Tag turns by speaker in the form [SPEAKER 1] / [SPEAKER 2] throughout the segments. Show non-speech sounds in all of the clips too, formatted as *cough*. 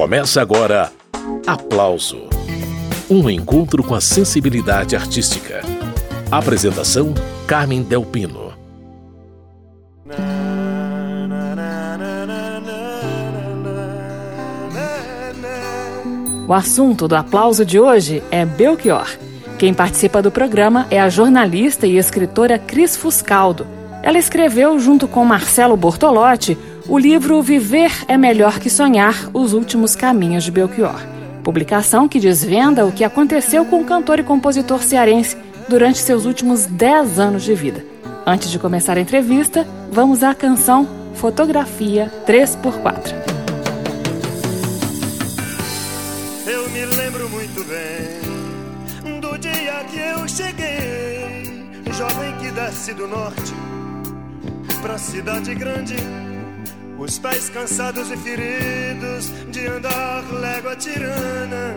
[SPEAKER 1] Começa agora Aplauso Um encontro com a sensibilidade artística. Apresentação: Carmen Delpino.
[SPEAKER 2] O assunto do aplauso de hoje é Belchior. Quem participa do programa é a jornalista e escritora Cris Fuscaldo. Ela escreveu, junto com Marcelo Bortolotti, o livro Viver é Melhor que Sonhar Os Últimos Caminhos de Belchior. Publicação que desvenda o que aconteceu com o cantor e compositor cearense durante seus últimos 10 anos de vida. Antes de começar a entrevista, vamos à canção Fotografia 3x4.
[SPEAKER 3] Eu me lembro muito bem do dia que eu cheguei, jovem que desce do norte pra cidade grande os pés cansados e feridos de andar légua tirana.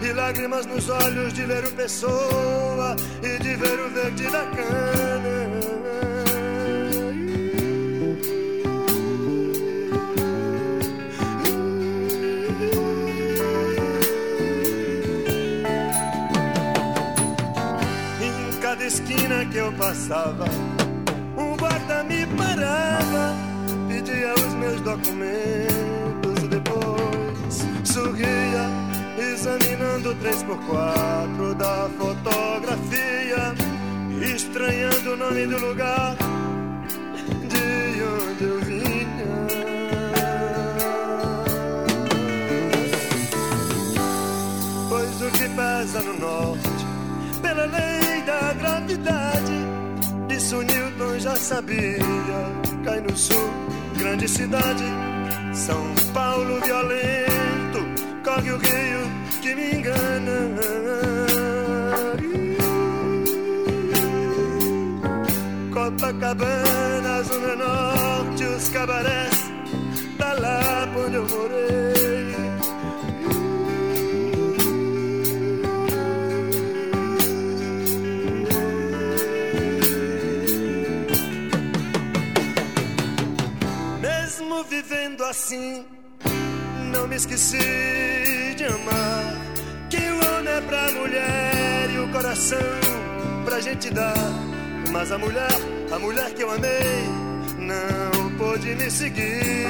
[SPEAKER 3] E lágrimas nos olhos de ler o Pessoa e de ver o verde da cana. Esquina que eu passava, um guarda me parava, pedia os meus documentos depois sorria, examinando três por quatro da fotografia, estranhando o nome do lugar de onde eu vinha. Pois o que pesa no norte, pela lei da gravidade. Disso Newton já sabia. Cai no sul, grande cidade. São Paulo violento, corre o rio que me engana. Copacabana, Zona Norte, os cabarés, tá lá onde eu morei. Vivendo assim, não me esqueci de amar. Que o homem é pra mulher e o coração pra gente dar. Mas a mulher, a mulher que eu amei, não pôde me seguir.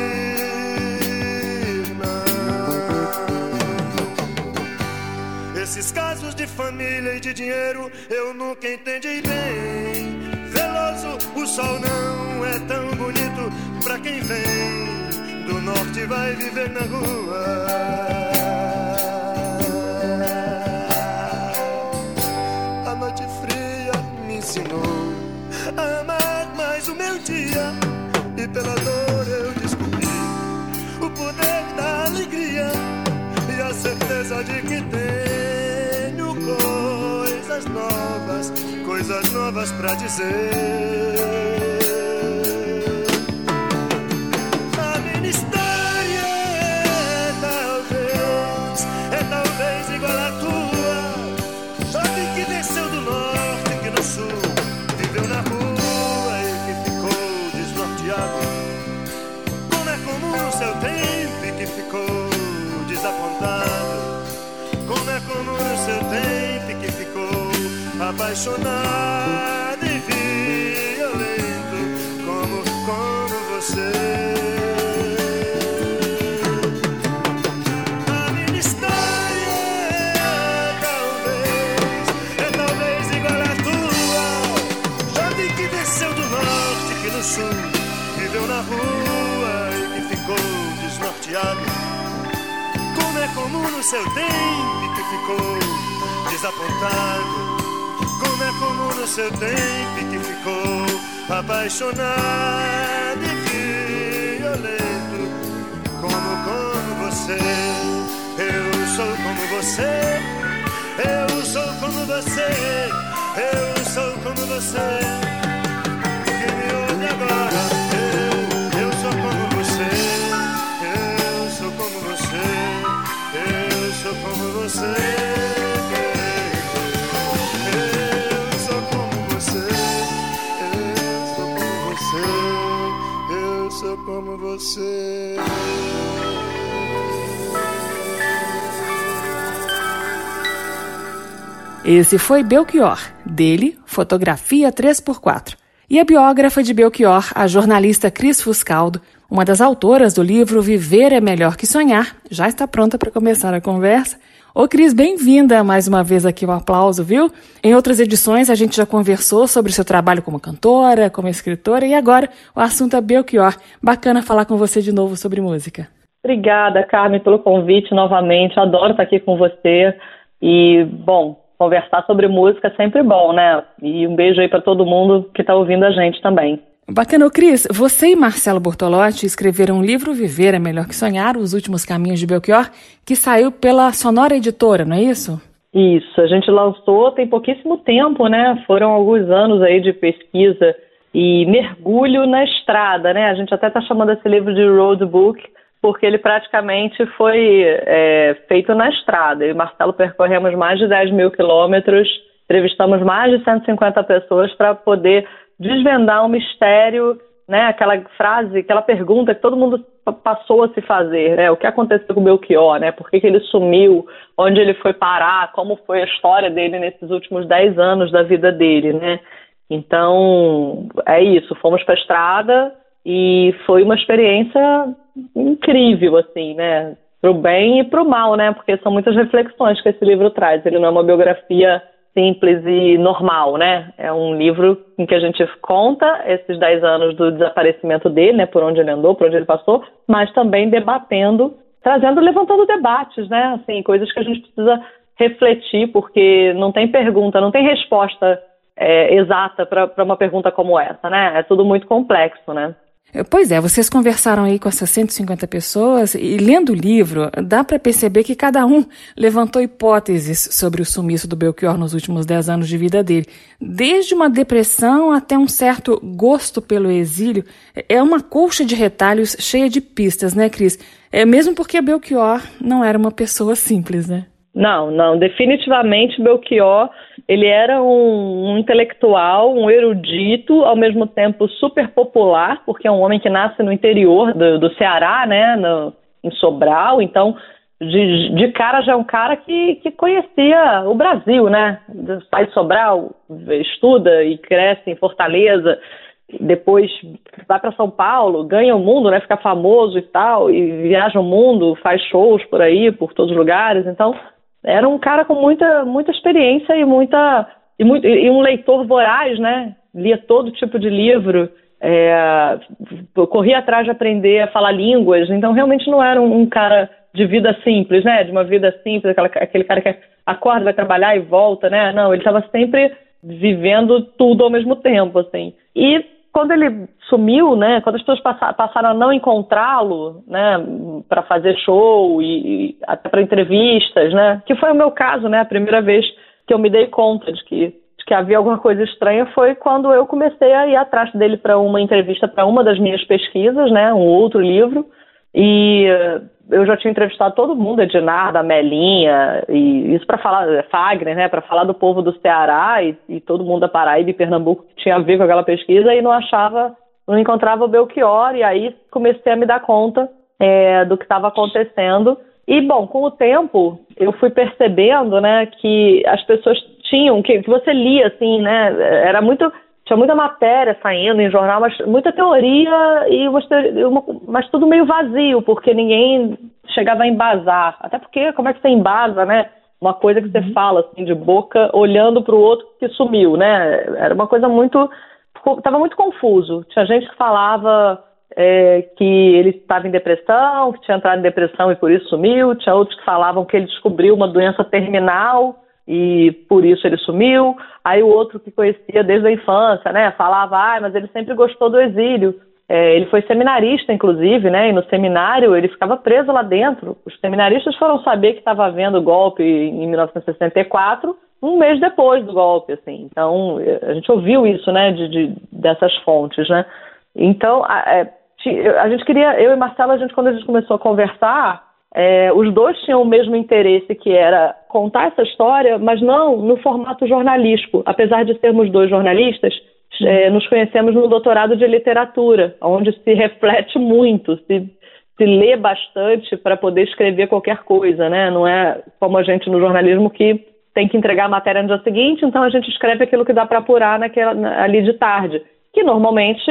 [SPEAKER 3] Não. Esses casos de família e de dinheiro eu nunca entendi bem. Veloso, o sol não é tão bonito pra quem vem do norte vai viver na rua. A noite fria me ensinou a amar mais o meu dia e pela dor eu descobri o poder da alegria e a certeza de que tenho coisas novas, coisas novas pra dizer. Apaixonado e violento Como no seu tempo que ficou desapontado como é comum no seu tempo que ficou apaixonado e violento, como como você. Eu sou como você, eu sou como você, eu sou como você. Que me ouve agora,
[SPEAKER 2] Esse foi Belchior, dele, Fotografia 3x4. E a biógrafa de Belchior, a jornalista Cris Fuscaldo, uma das autoras do livro Viver é Melhor que Sonhar, já está pronta para começar a conversa. Ô Cris, bem-vinda mais uma vez aqui ao aplauso, viu? Em outras edições a gente já conversou sobre o seu trabalho como cantora, como escritora e agora o assunto é Belchior. Bacana falar com você de novo sobre música.
[SPEAKER 4] Obrigada, Carmen, pelo convite novamente. Adoro estar aqui com você. E, bom, conversar sobre música é sempre bom, né? E um beijo aí para todo mundo que está ouvindo a gente também.
[SPEAKER 2] Bacana, Cris. Você e Marcelo Bortolotti escreveram um livro Viver é Melhor que Sonhar, Os Últimos Caminhos de Belchior, que saiu pela Sonora Editora, não é isso?
[SPEAKER 4] Isso, a gente lançou tem pouquíssimo tempo, né? Foram alguns anos aí de pesquisa e mergulho na estrada, né? A gente até está chamando esse livro de roadbook, porque ele praticamente foi é, feito na estrada. Eu e Marcelo percorremos mais de 10 mil quilômetros, entrevistamos mais de 150 pessoas para poder desvendar um mistério, né? Aquela frase, aquela pergunta que todo mundo passou a se fazer, né? O que aconteceu com o Belchior, né? Por que, que ele sumiu? Onde ele foi parar? Como foi a história dele nesses últimos 10 anos da vida dele, né? Então, é isso. Fomos para a estrada e foi uma experiência incrível, assim, né? Pro bem e pro mal, né? Porque são muitas reflexões que esse livro traz. Ele não é uma biografia simples e normal, né? É um livro em que a gente conta esses 10 anos do desaparecimento dele, né? Por onde ele andou, por onde ele passou, mas também debatendo, trazendo, levantando debates, né? Assim, coisas que a gente precisa refletir, porque não tem pergunta, não tem resposta é, exata para uma pergunta como essa, né? É tudo muito complexo, né?
[SPEAKER 2] Pois é, vocês conversaram aí com essas 150 pessoas e lendo o livro, dá para perceber que cada um levantou hipóteses sobre o sumiço do Belchior nos últimos 10 anos de vida dele. Desde uma depressão até um certo gosto pelo exílio, é uma colcha de retalhos cheia de pistas, né, Cris? É mesmo porque Belchior não era uma pessoa simples, né?
[SPEAKER 4] Não, não, definitivamente Belchior, ele era um, um, intelectual, um erudito, ao mesmo tempo super popular, porque é um homem que nasce no interior do, do Ceará, né, no, em Sobral, então de, de cara já é um cara que, que conhecia o Brasil, né, sai de Sobral, estuda e cresce em Fortaleza, depois vai para São Paulo, ganha o mundo, né, fica famoso e tal, e viaja o mundo, faz shows por aí, por todos os lugares, então era um cara com muita, muita experiência e muita e, muito, e um leitor voraz, né? Lia todo tipo de livro, é, corria atrás de aprender a falar línguas. Então realmente não era um, um cara de vida simples, né? De uma vida simples, aquela, aquele cara que acorda, vai trabalhar e volta, né? Não, ele estava sempre vivendo tudo ao mesmo tempo, assim. E quando ele sumiu, né, quando as pessoas passaram a não encontrá-lo, né, para fazer show e, e até para entrevistas, né, que foi o meu caso, né, a primeira vez que eu me dei conta de que, de que havia alguma coisa estranha foi quando eu comecei a ir atrás dele para uma entrevista para uma das minhas pesquisas, né, um outro livro, e eu já tinha entrevistado todo mundo, Ednardo, Melinha, e isso para falar, é, Fagner, né, para falar do povo do Ceará e, e, todo mundo da Paraíba e Pernambuco que tinha a ver com aquela pesquisa e não achava, não encontrava o Belchior, e aí comecei a me dar conta é, do que estava acontecendo. E, bom, com o tempo, eu fui percebendo, né, que as pessoas tinham, que, que você lia, assim, né, era muito tinha muita matéria saindo em jornal, mas muita teoria e uma, mas tudo meio vazio, porque ninguém chegava a embasar. Até porque como é que você embasa, né? Uma coisa que você uhum. fala assim de boca, olhando para o outro que sumiu, né? Era uma coisa muito, estava muito confuso. Tinha gente que falava é, que ele estava em depressão, que tinha entrado em depressão e por isso sumiu. Tinha outros que falavam que ele descobriu uma doença terminal e por isso ele sumiu. Aí o outro que conhecia desde a infância, né, falava, ah, mas ele sempre gostou do exílio. É, ele foi seminarista, inclusive, né, e no seminário ele ficava preso lá dentro. Os seminaristas foram saber que estava havendo golpe em 1964, um mês depois do golpe, assim. Então, a gente ouviu isso, né, de, de dessas fontes, né. Então, a, é, a gente queria, eu e Marcelo, a gente, quando a gente começou a conversar, é, os dois tinham o mesmo interesse, que era contar essa história, mas não no formato jornalístico. Apesar de sermos dois jornalistas, é, nos conhecemos no doutorado de literatura, onde se reflete muito, se, se lê bastante para poder escrever qualquer coisa, né? Não é como a gente no jornalismo que tem que entregar a matéria no dia seguinte, então a gente escreve aquilo que dá para apurar naquela, ali de tarde. Que normalmente,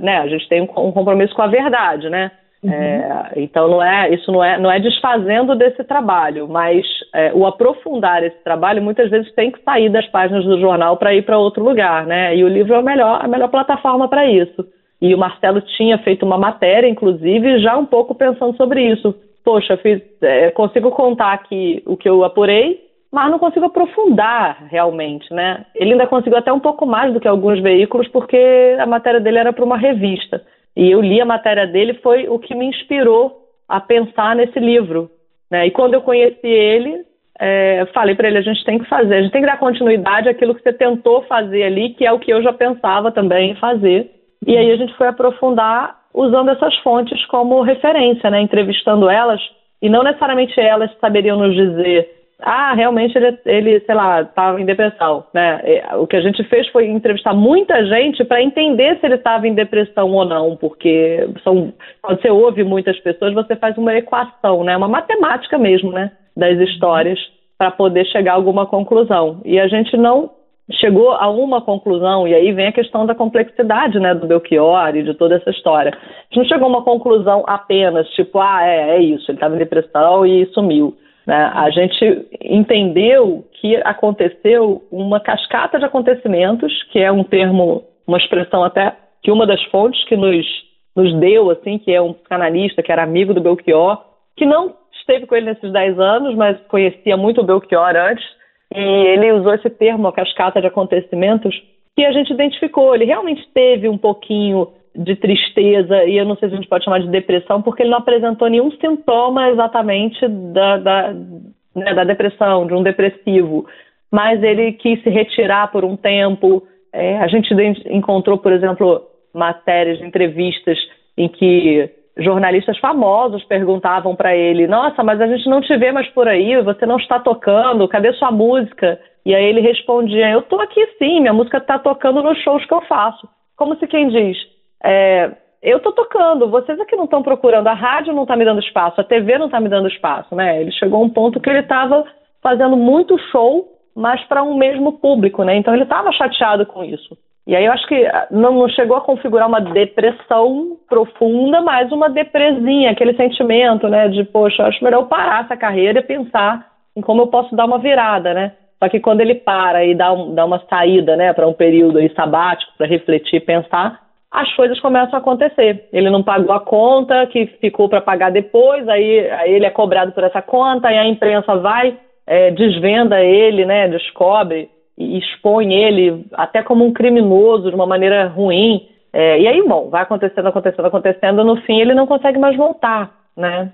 [SPEAKER 4] né, a gente tem um compromisso com a verdade, né? Uhum. É, então não é isso não é não é desfazendo desse trabalho, mas é, o aprofundar esse trabalho muitas vezes tem que sair das páginas do jornal para ir para outro lugar, né? E o livro é a melhor a melhor plataforma para isso. E o Marcelo tinha feito uma matéria, inclusive, já um pouco pensando sobre isso. Poxa, fiz, é, consigo contar aqui o que eu apurei, mas não consigo aprofundar realmente, né? Ele ainda conseguiu até um pouco mais do que alguns veículos, porque a matéria dele era para uma revista. E eu li a matéria dele, foi o que me inspirou a pensar nesse livro. Né? E quando eu conheci ele, é, falei para ele: a gente tem que fazer, a gente tem que dar continuidade àquilo que você tentou fazer ali, que é o que eu já pensava também em fazer. E aí a gente foi aprofundar usando essas fontes como referência, né? entrevistando elas, e não necessariamente elas saberiam nos dizer ah, realmente ele, ele sei lá, estava em depressão, né? O que a gente fez foi entrevistar muita gente para entender se ele estava em depressão ou não, porque são, quando você ouve muitas pessoas, você faz uma equação, né? Uma matemática mesmo, né? Das histórias para poder chegar a alguma conclusão. E a gente não chegou a uma conclusão, e aí vem a questão da complexidade, né, do Belchior e de toda essa história. A gente não chegou a uma conclusão apenas, tipo, ah, é, é isso, ele estava em depressão e sumiu né? A gente entendeu que aconteceu uma cascata de acontecimentos, que é um termo, uma expressão até que uma das fontes que nos, nos deu, assim, que é um canalista, que era amigo do Belchior, que não esteve com ele nesses 10 anos, mas conhecia muito o Belchior antes, e ele usou esse termo, a cascata de acontecimentos, que a gente identificou. Ele realmente teve um pouquinho de tristeza, e eu não sei se a gente pode chamar de depressão, porque ele não apresentou nenhum sintoma exatamente da, da, né, da depressão, de um depressivo. Mas ele quis se retirar por um tempo. É, a gente encontrou, por exemplo, matérias, entrevistas em que jornalistas famosos perguntavam para ele: Nossa, mas a gente não te vê mais por aí, você não está tocando, cadê sua música? E aí ele respondia: Eu estou aqui sim, minha música está tocando nos shows que eu faço. Como se quem diz: é, eu estou tocando, vocês aqui não estão procurando, a rádio não está me dando espaço, a TV não está me dando espaço, né? Ele chegou a um ponto que ele estava fazendo muito show, mas para um mesmo público, né? Então ele estava chateado com isso. E aí eu acho que ah, não, chegou a configurar uma depressão profunda, mas uma depresinha, aquele sentimento, né? De, poxa, acho melhor eu parar essa carreira e pensar em como eu posso dar uma virada, né? Só que quando ele para e dá, um, dá uma saída, né, para um período aí sabático, para refletir pensar, as coisas começam a acontecer. Ele não pagou a conta que ficou para pagar depois, aí, aí, ele é cobrado por essa conta, e a imprensa vai, é, desvenda ele, né, descobre e expõe ele até como um criminoso de uma maneira ruim. É, e aí, bom, vai acontecendo, acontecendo, acontecendo, no fim ele não consegue mais voltar, né?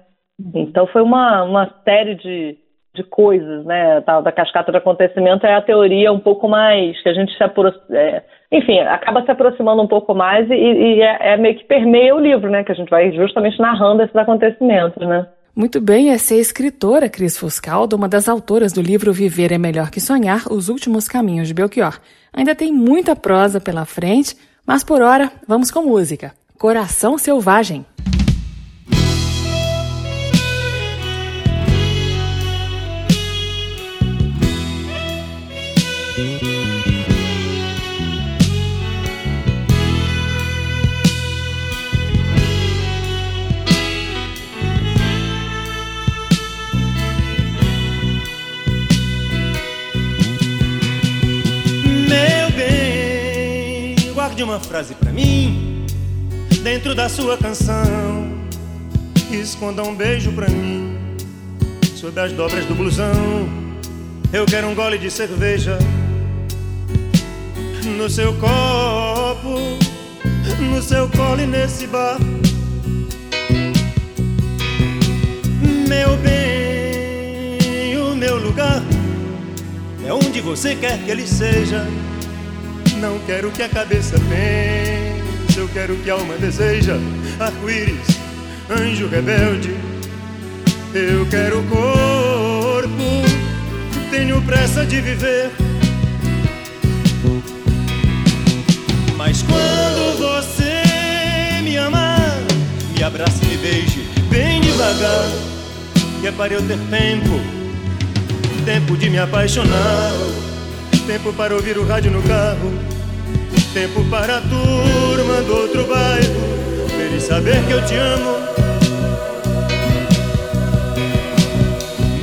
[SPEAKER 4] Então foi uma, uma série de, de coisas, né? Tal da cascata de acontecimento é a teoria um pouco mais que a gente se aproxima, é, enfim, acaba se aproximando um pouco mais e, e é, é, meio que permeia o livro, né? Que a gente vai justamente narrando esses acontecimentos, né?
[SPEAKER 2] Muito bem, essa é a escritora Cris Fuscaldo, uma das autoras do livro Viver é Melhor que Sonhar, Os Últimos Caminhos de Belchior. Ainda tem muita prosa pela frente, mas por hora, vamos com música. Coração Selvagem.
[SPEAKER 3] Uma frase pra mim dentro da sua canção. Esconda um beijo pra mim sob as dobras do blusão. Eu quero um gole de cerveja no seu copo, no seu colo e nesse bar. Meu bem, o meu lugar é onde você quer que ele seja. Não quero que a cabeça pense, eu quero que a alma deseja. Arco-íris, anjo rebelde, eu quero corpo, tenho pressa de viver. Mas quando você me amar, me abrace e me beije bem devagar, que é para eu ter tempo, tempo de me apaixonar, tempo para ouvir o rádio no carro, tempo para a turma do outro bairro, ver e saber que eu te amo.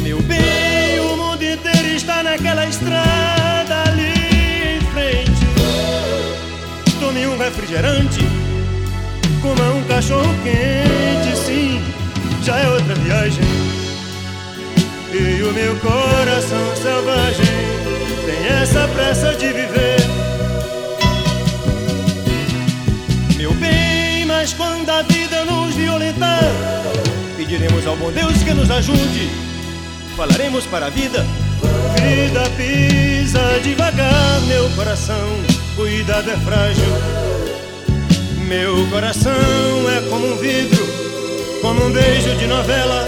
[SPEAKER 3] Meu bem, o mundo inteiro está naquela estrada ali em frente. Tome um refrigerante, coma um cachorro quente, sim, já é outra viagem. E o meu coração selvagem tem essa pressa de viver. Pediremos ao bom Deus que nos ajude. Falaremos para a vida. Vida pisa devagar, meu coração, cuidado é frágil. Meu coração é como um vidro, como um beijo de novela.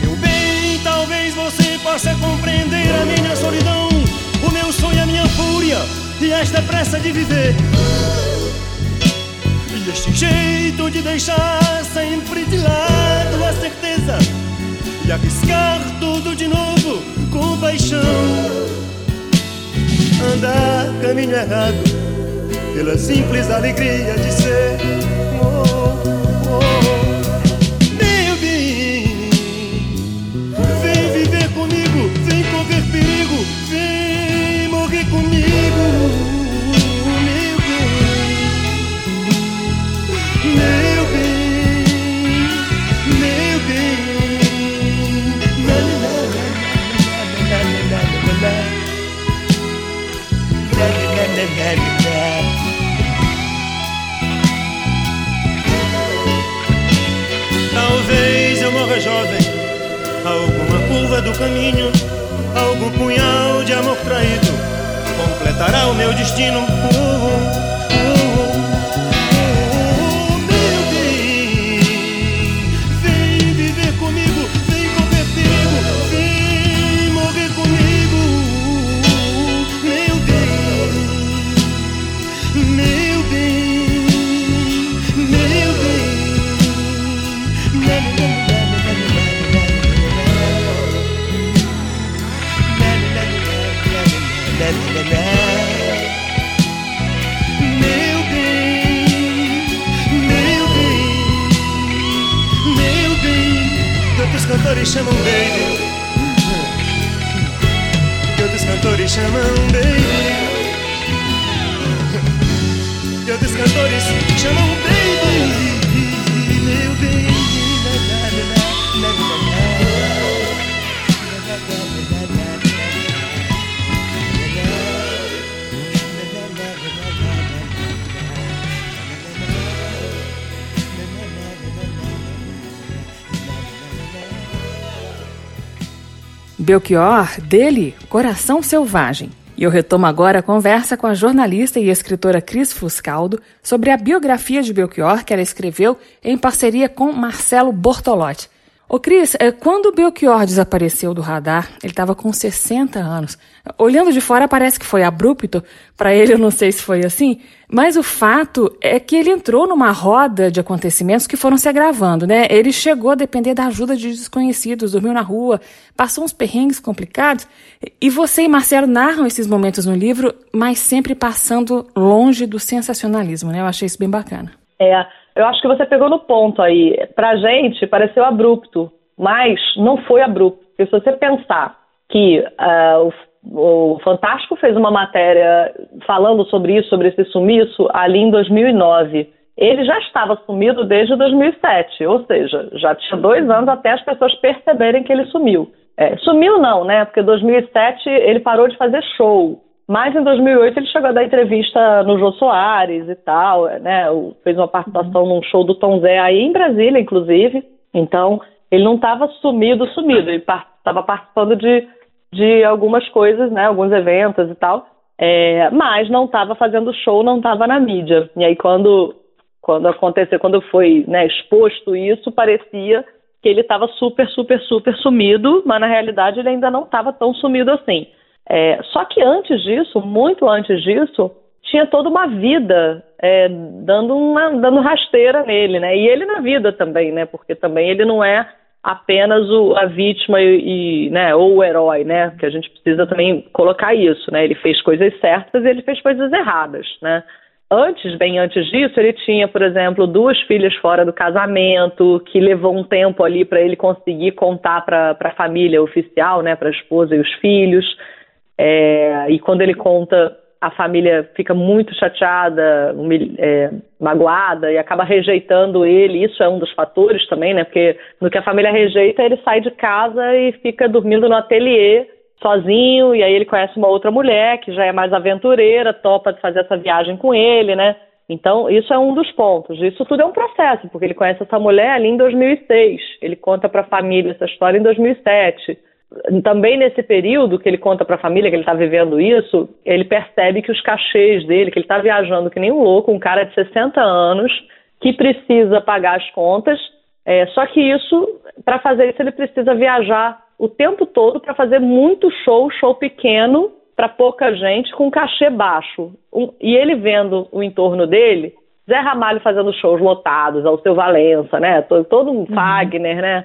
[SPEAKER 3] Meu bem, talvez você possa compreender a minha solidão, o meu sonho, a minha fúria e esta pressa de viver. E este jeito de deixar sempre de lado a certeza e arriscar tudo de novo com paixão. Andar caminho errado pela simples alegria de ser. Jovem, alguma curva do caminho, algum punhal de amor traído completará o meu destino. Uh, uh, cantores chamam baby, que outros cantores chamam baby, que outros cantores chamam baby, meu bem,
[SPEAKER 2] Belchior, dele, Coração Selvagem. E eu retomo agora a conversa com a jornalista e escritora Cris Fuscaldo sobre a biografia de Belchior que ela escreveu em parceria com Marcelo Bortolotti. Ô Cris, é, quando o Belchior desapareceu do radar, ele estava com 60 anos. Olhando de fora parece que foi abrupto, para ele eu não sei se foi assim, mas o fato é que ele entrou numa roda de acontecimentos que foram se agravando, né? Ele chegou a depender da ajuda de desconhecidos, dormiu na rua, passou uns perrengues complicados, e você e Marcelo narram esses momentos no livro, mas sempre passando longe do sensacionalismo, né? Eu achei isso bem bacana.
[SPEAKER 4] É, eu acho que você pegou no ponto aí. Pra gente pareceu abrupto, mas não foi abrupto. Porque se você pensar que uh, o, o Fantástico fez uma matéria falando sobre isso, sobre esse sumiço, ali em 2009. Ele já estava sumido desde 2007, ou seja, já tinha dois anos até as pessoas perceberem que ele sumiu. É, sumiu não, né? Porque em 2007 ele parou de fazer show. Mas em 2008 ele chegou a dar entrevista no Jô Soares e tal, né? Fez uma participação num show do Tom Zé aí em Brasília, inclusive. Então, ele não estava sumido, sumido. Ele estava participando de, de algumas coisas, né? Alguns eventos e tal. É, mas não estava fazendo show, não estava na mídia. E aí quando, quando aconteceu, quando foi né, exposto isso, parecia que ele estava super, super, super sumido, mas na realidade ele ainda não estava tão sumido assim. É, só que antes disso, muito antes disso, tinha toda uma vida é, dando uma dando rasteira nele, né? E ele na vida também, né? Porque também ele não é apenas o, a vítima e, e, né, ou o herói, né? Que a gente precisa também colocar isso, né? Ele fez coisas certas e ele fez coisas erradas, né? Antes, bem antes disso, ele tinha, por exemplo, duas filhas fora do casamento, que levou um tempo ali para ele conseguir contar para a família oficial, né, para a esposa e os filhos. É, e quando ele conta, a família fica muito chateada, é, magoada e acaba rejeitando ele. Isso é um dos fatores também, né? Porque no que a família rejeita, ele sai de casa e fica dormindo no ateliê sozinho. E aí ele conhece uma outra mulher que já é mais aventureira, topa de fazer essa viagem com ele, né? Então, isso é um dos pontos. Isso tudo é um processo, porque ele conhece essa mulher ali em 2006. Ele conta para a família essa história em 2007 também nesse período que ele conta para a família que ele está vivendo isso, ele percebe que os cachês dele, que ele está viajando que nem um louco, um cara de 60 anos, que precisa pagar as contas, é, só que isso, para fazer isso, ele precisa viajar o tempo todo para fazer muito show, show pequeno, para pouca gente, com cachê baixo. Um, e ele vendo o entorno dele, Zé Ramalho fazendo shows lotados, ao seu Valença, né? Todo, todo um uhum. Fagner, né?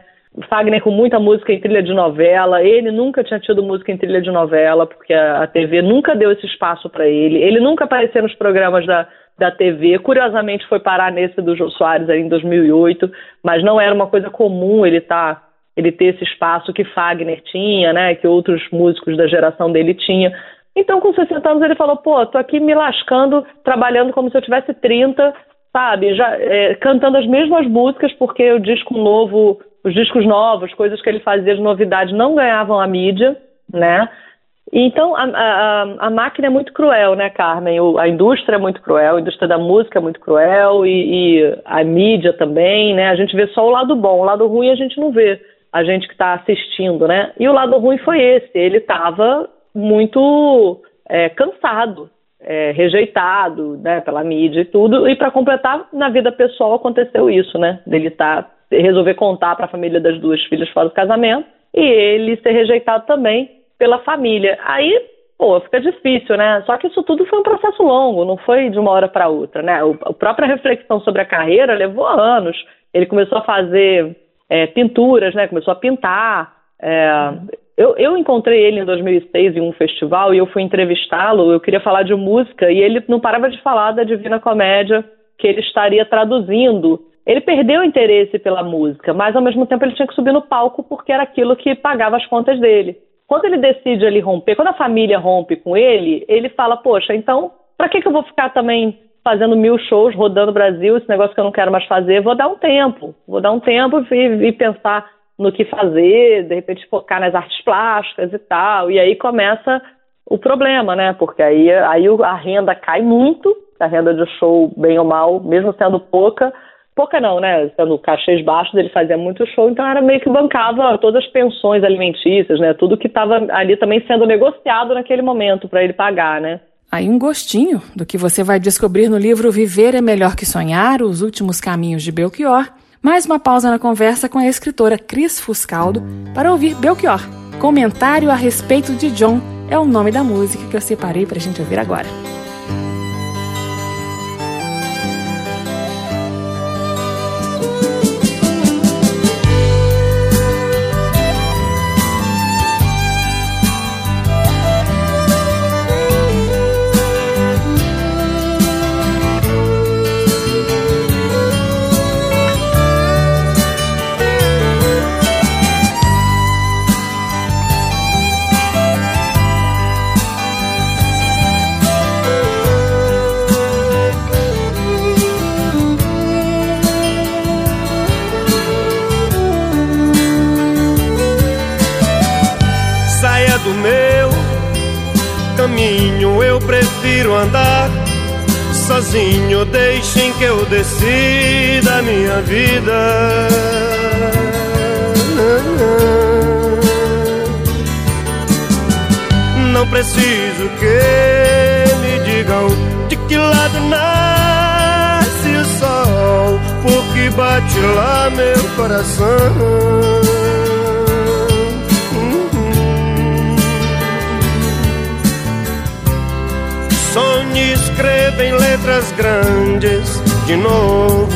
[SPEAKER 4] Fagner com muita música em trilha de novela. Ele nunca tinha tido música em trilha de novela, porque a, a TV nunca deu esse espaço para ele. Ele nunca apareceu nos programas da, da TV. Curiosamente, foi parar nesse do Jô Soares aí em 2008, mas não era uma coisa comum ele tá, ele ter esse espaço que Fagner tinha, né, que outros músicos da geração dele tinham. Então, com 60 anos, ele falou: pô, tô aqui me lascando, trabalhando como se eu tivesse 30, sabe? Já é, cantando as mesmas músicas, porque o disco novo os discos novos, coisas que ele fazia de novidade, não ganhavam a mídia, né? Então, a, a, a máquina é muito cruel, né, Carmen? O, a indústria é muito cruel, a indústria da música é muito cruel e, e, a mídia também, né? A gente vê só o lado bom, o lado ruim a gente não vê, a gente que está assistindo, né? E o lado ruim foi esse, ele estava muito é, cansado, é, rejeitado, né, pela mídia e tudo, e para completar, na vida pessoal aconteceu isso, né? Ele tá resolver contar para a família das duas filhas fora do casamento e ele ser rejeitado também pela família. Aí, pô, fica difícil, né? Só que isso tudo foi um processo longo, não foi de uma hora para outra, né? O, a própria reflexão sobre a carreira levou anos. Ele começou a fazer é, pinturas, né? Começou a pintar. É, eu, eu, encontrei ele em 2006 em um festival e eu fui entrevistá-lo. Eu queria falar de música e ele não parava de falar da Divina Comédia que ele estaria traduzindo ele perdeu o interesse pela música, mas ao mesmo tempo ele tinha que subir no palco porque era aquilo que pagava as contas dele. Quando ele decide ali romper, quando a família rompe com ele, ele fala: Poxa, então, para que, que eu vou ficar também fazendo mil shows, rodando o Brasil, esse negócio que eu não quero mais fazer? Vou dar um tempo, vou dar um tempo e, e pensar no que fazer, de repente focar nas artes plásticas e tal. E aí começa o problema, né? Porque aí, aí a renda cai muito, a renda de show, bem ou mal, mesmo sendo pouca pouca não, né? Sendo cachês baixos, ele fazia muito show, então era meio que bancava todas as pensões alimentícias, né? Tudo que estava ali também sendo negociado naquele momento para ele pagar, né?
[SPEAKER 2] Aí um gostinho do que você vai descobrir no livro Viver é Melhor que Sonhar, Os Últimos Caminhos de Belchior. Mais uma pausa na conversa com a escritora Cris Fuscaldo para ouvir Belchior. Comentário a respeito de John é o nome da música que eu separei para a gente ouvir agora.
[SPEAKER 3] Deixem que eu decida a minha vida. Não preciso que me digam de que lado nasce o sol, porque bate lá meu coração. Escreva em letras grandes de novo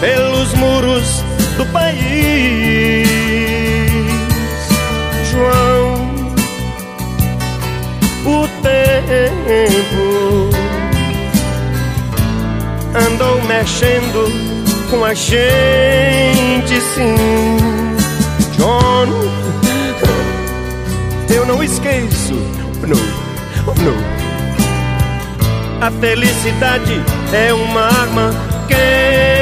[SPEAKER 3] pelos muros do país. João, o tempo andou mexendo com a gente, sim. John, eu não esqueço, A felicidade é uma arma quente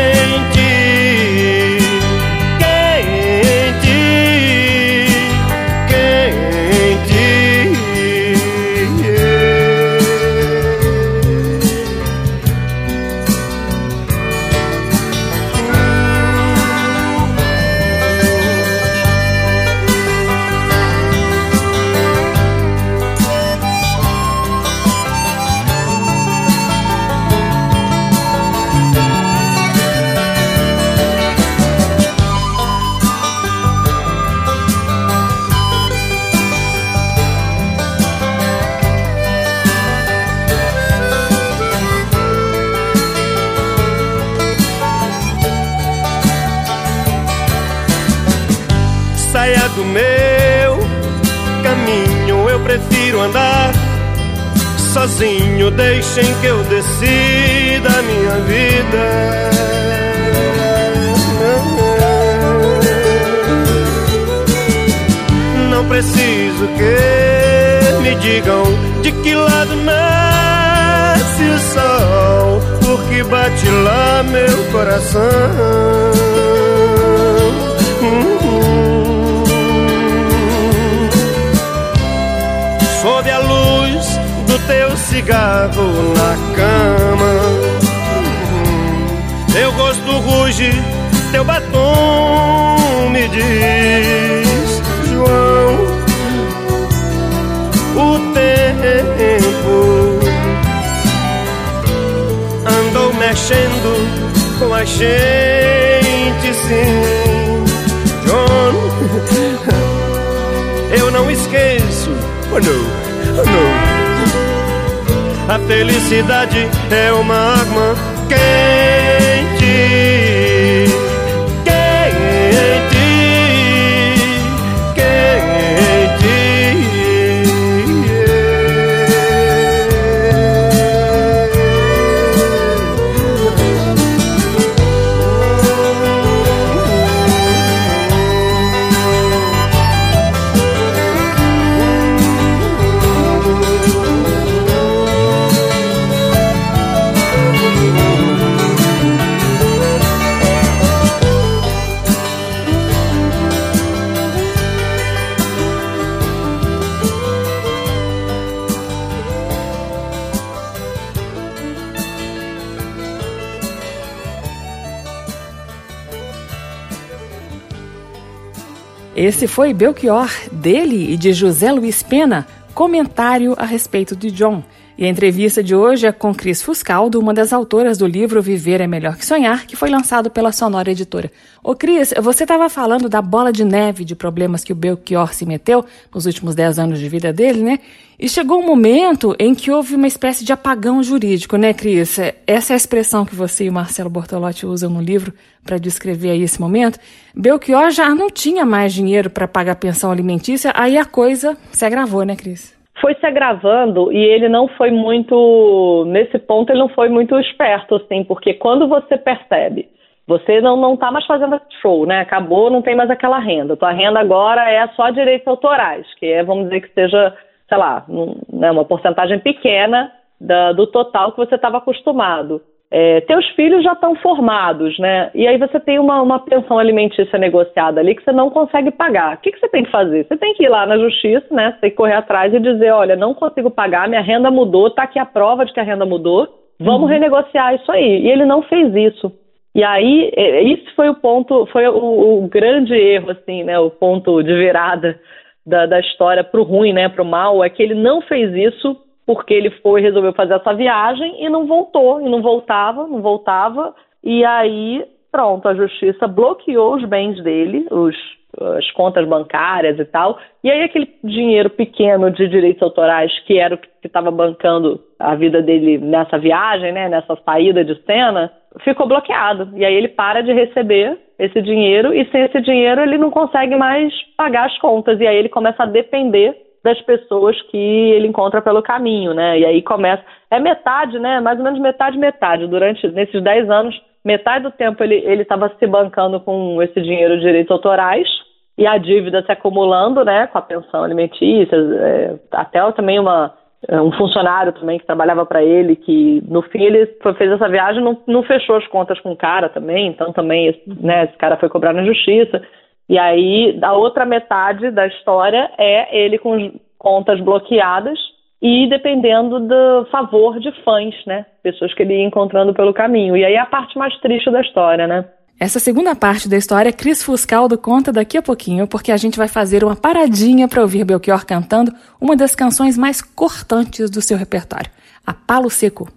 [SPEAKER 2] Esse foi Belchior, dele e de José Luiz Pena, comentário a respeito de John. E a entrevista de hoje é com Cris Fuscaldo, uma das autoras do livro Viver é Melhor que Sonhar, que foi lançado pela Sonora Editora. Ô Cris, você estava falando da bola de neve de problemas que o Belchior se meteu nos últimos 10 anos de vida dele, né? E chegou um momento em que houve uma espécie de apagão jurídico, né, Cris? Essa é a expressão que você e o Marcelo Bortolotti usam no livro para descrever aí esse momento. Belchior já não tinha mais dinheiro para pagar pensão alimentícia, aí a coisa se agravou, né, Cris?
[SPEAKER 4] Foi se agravando e ele não foi muito. Nesse ponto, ele não foi muito esperto, assim, porque quando você percebe você não não está mais fazendo show, né? Acabou, não tem mais aquela renda. Tua renda agora é só direitos autorais, que é, vamos dizer que seja sei lá, né, uma porcentagem pequena da, do total que você estava acostumado. É, teus filhos já estão formados, né? E aí você tem uma, uma, pensão alimentícia negociada ali que você não consegue pagar. O que, que você tem que fazer? Você tem que ir lá na justiça, né? Você tem que correr atrás e dizer, olha, não consigo pagar, minha renda mudou, está aqui a prova de que a renda mudou, vamos uhum. renegociar isso aí. E ele não fez isso. E aí, é, isso foi o ponto, foi o, o grande erro, assim, né? O ponto de virada da, da história para o ruim, né, para o mal, é que ele não fez isso porque ele foi resolveu fazer essa viagem e não voltou, e não voltava, não voltava, e aí, pronto, a justiça bloqueou os bens dele, os as contas bancárias e tal. E aí aquele dinheiro pequeno de direitos autorais, que era o que estava bancando a vida dele nessa viagem, né, nessa saída de cena, ficou bloqueado. E aí ele para de receber esse dinheiro e sem esse dinheiro ele não consegue mais pagar as contas. E aí ele começa a depender das pessoas que ele encontra pelo caminho, né? E aí começa. É metade, né? Mais ou menos metade, metade. Durante nesses 10 anos, metade do tempo ele estava se bancando com esse dinheiro de direitos autorais e a dívida se acumulando, né? Com a pensão alimentícia, é, até também uma um funcionário também que trabalhava para ele, que no fim ele fez essa viagem não, não fechou as contas com o cara também, então também né, esse cara foi cobrar na justiça. E aí a outra metade da história é ele com contas bloqueadas e dependendo do favor de fãs, né? Pessoas que ele ia encontrando pelo caminho. E aí é a parte mais triste da história, né?
[SPEAKER 2] Essa segunda parte da história, Cris Fuscaldo conta daqui a pouquinho, porque a gente vai fazer uma paradinha para ouvir Belchior cantando uma das canções mais cortantes do seu repertório, a Palo Seco.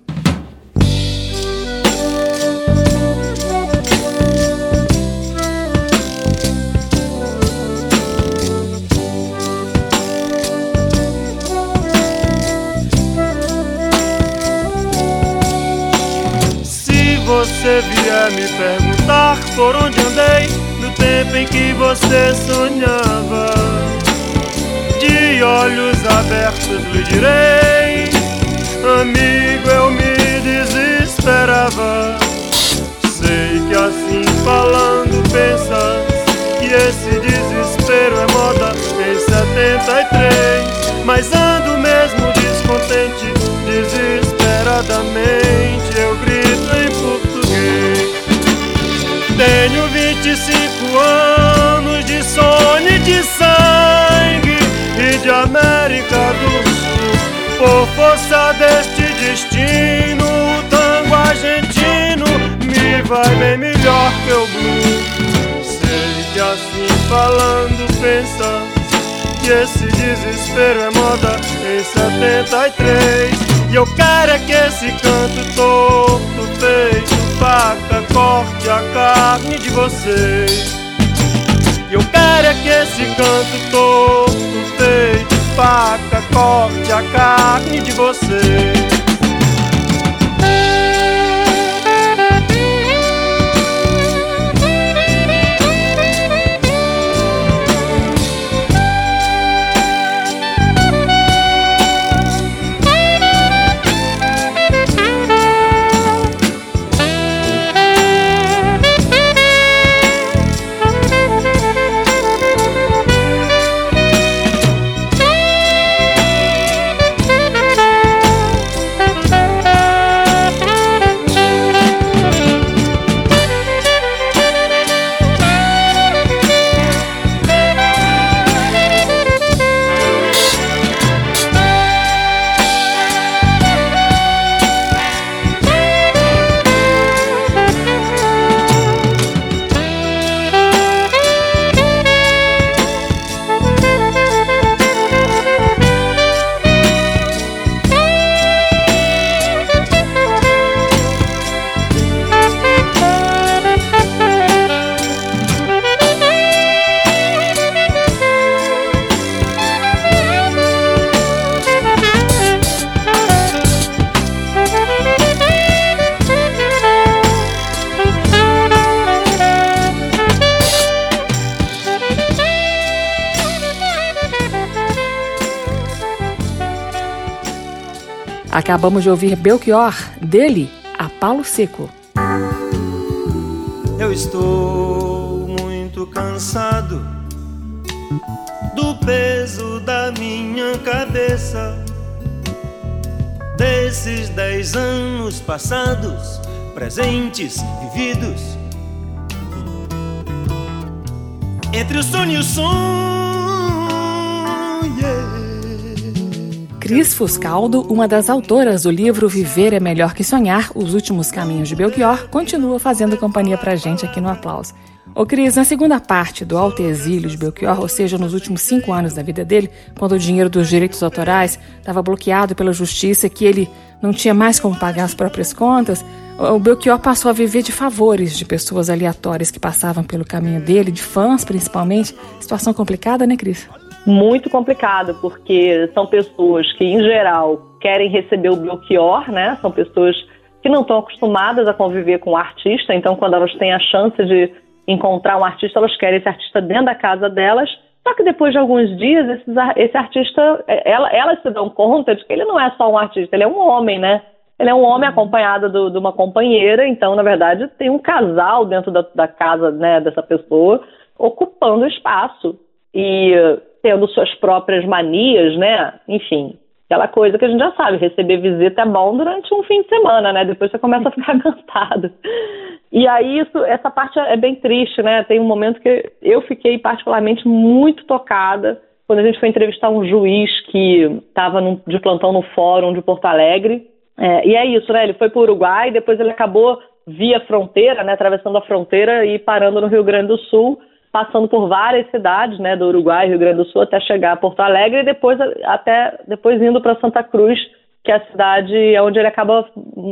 [SPEAKER 3] Você vier me perguntar por onde andei no tempo em que você sonhava, de olhos abertos lhe direi, amigo, eu me desesperava. Sei que assim falando pensas que esse desespero é moda em 73, mas ando anos de sangue e de América do Sul. Por força deste destino, o tango argentino me vai bem melhor que o blues. Sei que assim falando pensas que esse desespero é moda em 73. E eu quero é que esse canto torto feito faca corte a carne de vocês. E eu quero é que esse canto torto feito faca corte a carne de vocês.
[SPEAKER 2] Acabamos de ouvir Belchior, dele, a Paulo Seco.
[SPEAKER 3] Eu estou muito cansado do peso da minha cabeça, desses dez anos passados, presentes, vividos. Entre o sonho e o sonho
[SPEAKER 2] Cris Fuscaldo, uma das autoras do livro Viver é Melhor que Sonhar, Os Últimos Caminhos de Belchior, continua fazendo companhia pra gente aqui no Aplauso. Ô Cris, na segunda parte do alto exílio de Belchior, ou seja, nos últimos cinco anos da vida dele, quando o dinheiro dos direitos autorais estava bloqueado pela justiça, que ele não tinha mais como pagar as próprias contas, o Belchior passou a viver de favores de pessoas aleatórias que passavam pelo caminho dele, de fãs principalmente. Situação complicada, né, Cris?
[SPEAKER 4] Muito complicado, porque são pessoas que, em geral, querem receber o Belchior, né? São pessoas que não estão acostumadas a conviver com o artista, então, quando elas têm a chance de encontrar um artista, elas querem esse artista dentro da casa delas. Só que depois de alguns dias, esses, esse artista, é, ela, elas se dão conta de que ele não é só um artista, ele é um homem, né? Ele é um homem acompanhado do, de uma companheira, então, na verdade, tem um casal dentro da, da casa né, dessa pessoa ocupando espaço e tendo suas próprias manias, né? Enfim, aquela coisa que a gente já sabe, receber visita é bom durante um fim de semana, né? Depois você começa a ficar *laughs* cansado. E aí isso, essa parte é bem triste, né? Tem um momento que eu fiquei particularmente muito tocada quando a gente foi entrevistar um juiz que estava de plantão no fórum de Porto Alegre. É, e é isso, né? Ele foi para o Uruguai, depois ele acabou via fronteira, né? Atravessando a fronteira e parando no Rio Grande do Sul, passando por várias cidades, né? Do Uruguai, Rio Grande do Sul, até chegar a Porto Alegre e depois até depois indo para Santa Cruz que é a cidade onde ele acaba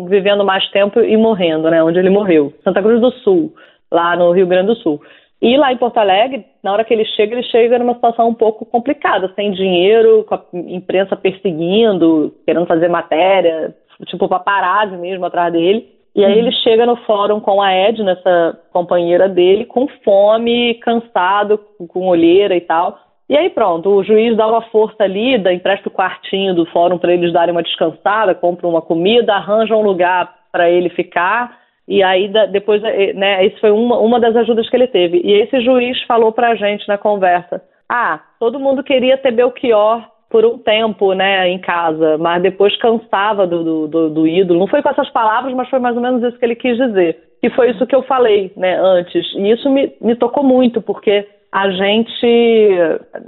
[SPEAKER 4] vivendo mais tempo e morrendo, né? Onde ele morreu. Santa Cruz do Sul, lá no Rio Grande do Sul. E lá em Porto Alegre, na hora que ele chega, ele chega numa situação um pouco complicada, sem dinheiro, com a imprensa perseguindo, querendo fazer matéria, tipo paparazzi mesmo atrás dele. E aí uhum. ele chega no fórum com a Edna, essa companheira dele, com fome, cansado, com olheira e tal. E aí pronto, o juiz dá uma força ali, dá, empresta o quartinho do fórum para eles darem uma descansada, compra uma comida, arranja um lugar para ele ficar. E aí depois, eh, né, isso foi uma, uma das ajudas que ele teve. E esse juiz falou para a gente na conversa: ah, todo mundo queria ter Belchior por um tempo, né, em casa, mas depois cansava do, do, do, ídolo. Não foi com essas palavras, mas foi mais ou menos isso que ele quis dizer. E foi isso que eu falei, né, antes. E isso me, me tocou muito, porque a gente,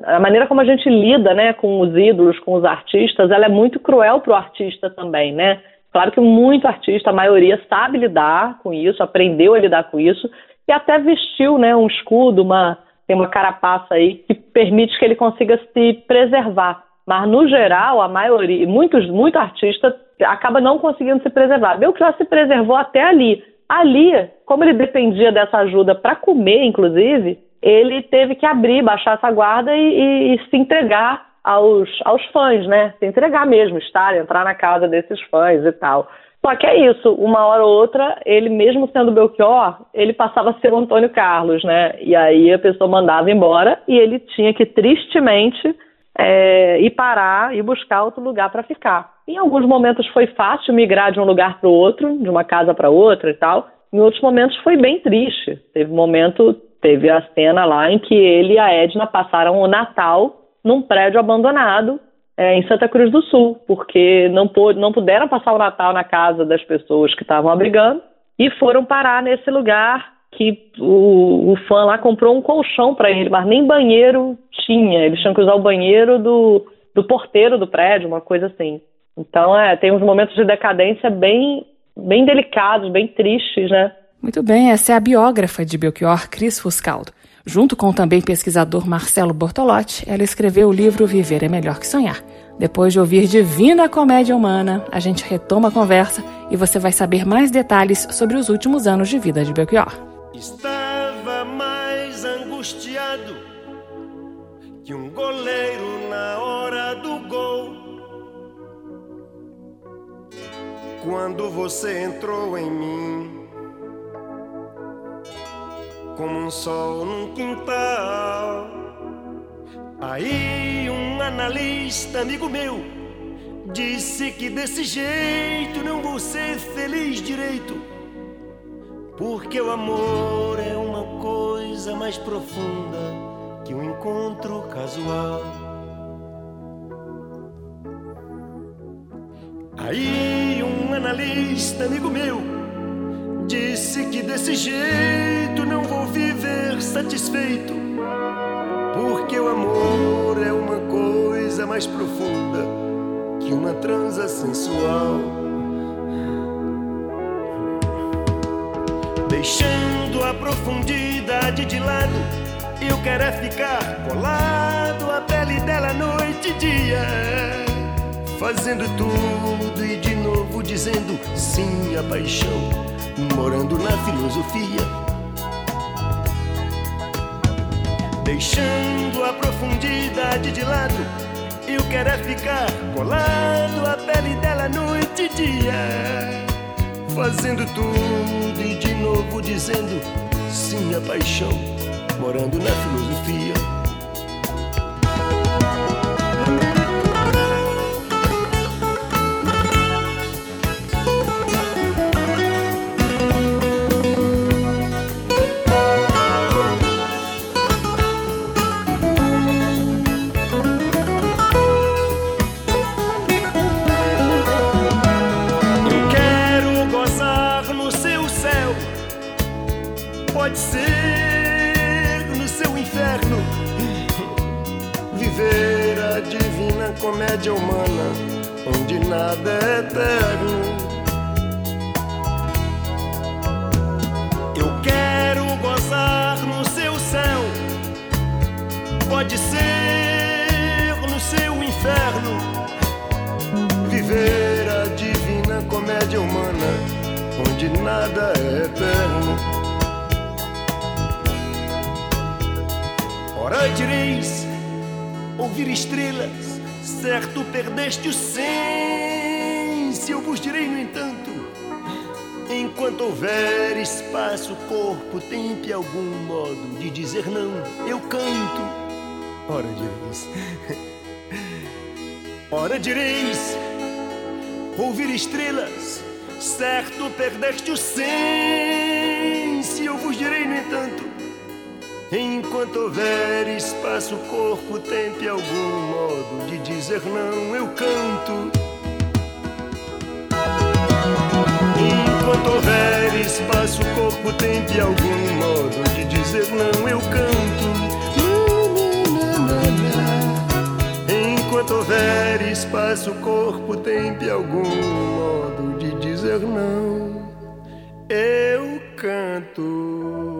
[SPEAKER 4] a maneira como a gente lida, né, com os ídolos, com os artistas, ela é muito cruel para o artista também, né? Claro que muito artista, a maioria sabe lidar com isso, aprendeu a lidar com isso e até vestiu, né, um escudo, uma tem uma carapaça aí que permite que ele consiga se preservar. Mas no geral, a maioria, muitos, muito artista acaba não conseguindo se preservar. Belchior se preservou até ali. Ali, como ele dependia dessa ajuda para comer, inclusive, ele teve que abrir, baixar essa guarda e, e, e, se entregar aos, aos fãs, né? Se entregar mesmo, estar, entrar na casa desses fãs e tal. Só que é isso, uma hora ou outra, ele mesmo sendo Belchior, ele passava a ser o Antônio Carlos, né? E aí a pessoa mandava embora e ele tinha que tristemente é, ir parar e buscar outro lugar para ficar. Em alguns momentos foi fácil migrar de um lugar para o outro, de uma casa para outra e tal. Em outros momentos foi bem triste. Teve um momento Teve a cena lá em que ele e a Edna passaram o Natal num prédio abandonado é, em Santa Cruz do Sul, porque não, pôde, não puderam passar o Natal na casa das pessoas que estavam abrigando e foram parar nesse lugar que o, o fã lá comprou um colchão para ele, mas nem banheiro tinha. Eles tinham que usar o banheiro do, do porteiro do prédio, uma coisa assim. Então, é, tem uns momentos de decadência bem, bem delicados, bem tristes, né?
[SPEAKER 2] Muito bem, essa é a biógrafa de Belchior, Cris Fuscaldo. Junto com o também pesquisador Marcelo Bortolotti, ela escreveu o livro Viver é Melhor que Sonhar. Depois de ouvir Divina Comédia Humana, a gente retoma a conversa e você vai saber mais detalhes sobre os últimos anos de vida de Belchior.
[SPEAKER 3] Estava mais angustiado que um goleiro na hora do gol. Quando você entrou em mim como um sol num quintal. Aí um analista amigo meu disse que desse jeito não vou ser feliz direito, porque o amor é uma coisa mais profunda que um encontro casual. Aí um analista amigo meu Disse que desse jeito não vou viver satisfeito, porque o amor é uma coisa mais profunda que uma transa sensual. Deixando a profundidade de lado. Eu quero é ficar colado à pele dela noite e dia. Fazendo tudo e de novo dizendo sim à paixão. Morando na filosofia. Deixando a profundidade de lado. Eu quero é ficar colado à pele dela noite e dia fazendo tudo e de novo dizendo sim à paixão, morando na filosofia. Comédia humana onde nada é eterno. Eu quero gozar no seu céu, pode ser no seu inferno. Viver a divina comédia humana onde nada é eterno. Ora direis ouvir estrelas certo perdeste o senso, eu vos direi, no entanto, enquanto houver espaço, corpo, tempo e algum modo de dizer não, eu canto. Ora direis, *laughs* ora direis, ouvir estrelas, certo perdeste o senso, eu vos direi, no entanto, Enquanto houver espaço, corpo, tempo e algum modo de dizer não, eu canto. Enquanto houver espaço, corpo, tempo e algum modo de dizer não, eu canto. Enquanto houver espaço, corpo, tempo e algum modo de dizer não, eu canto.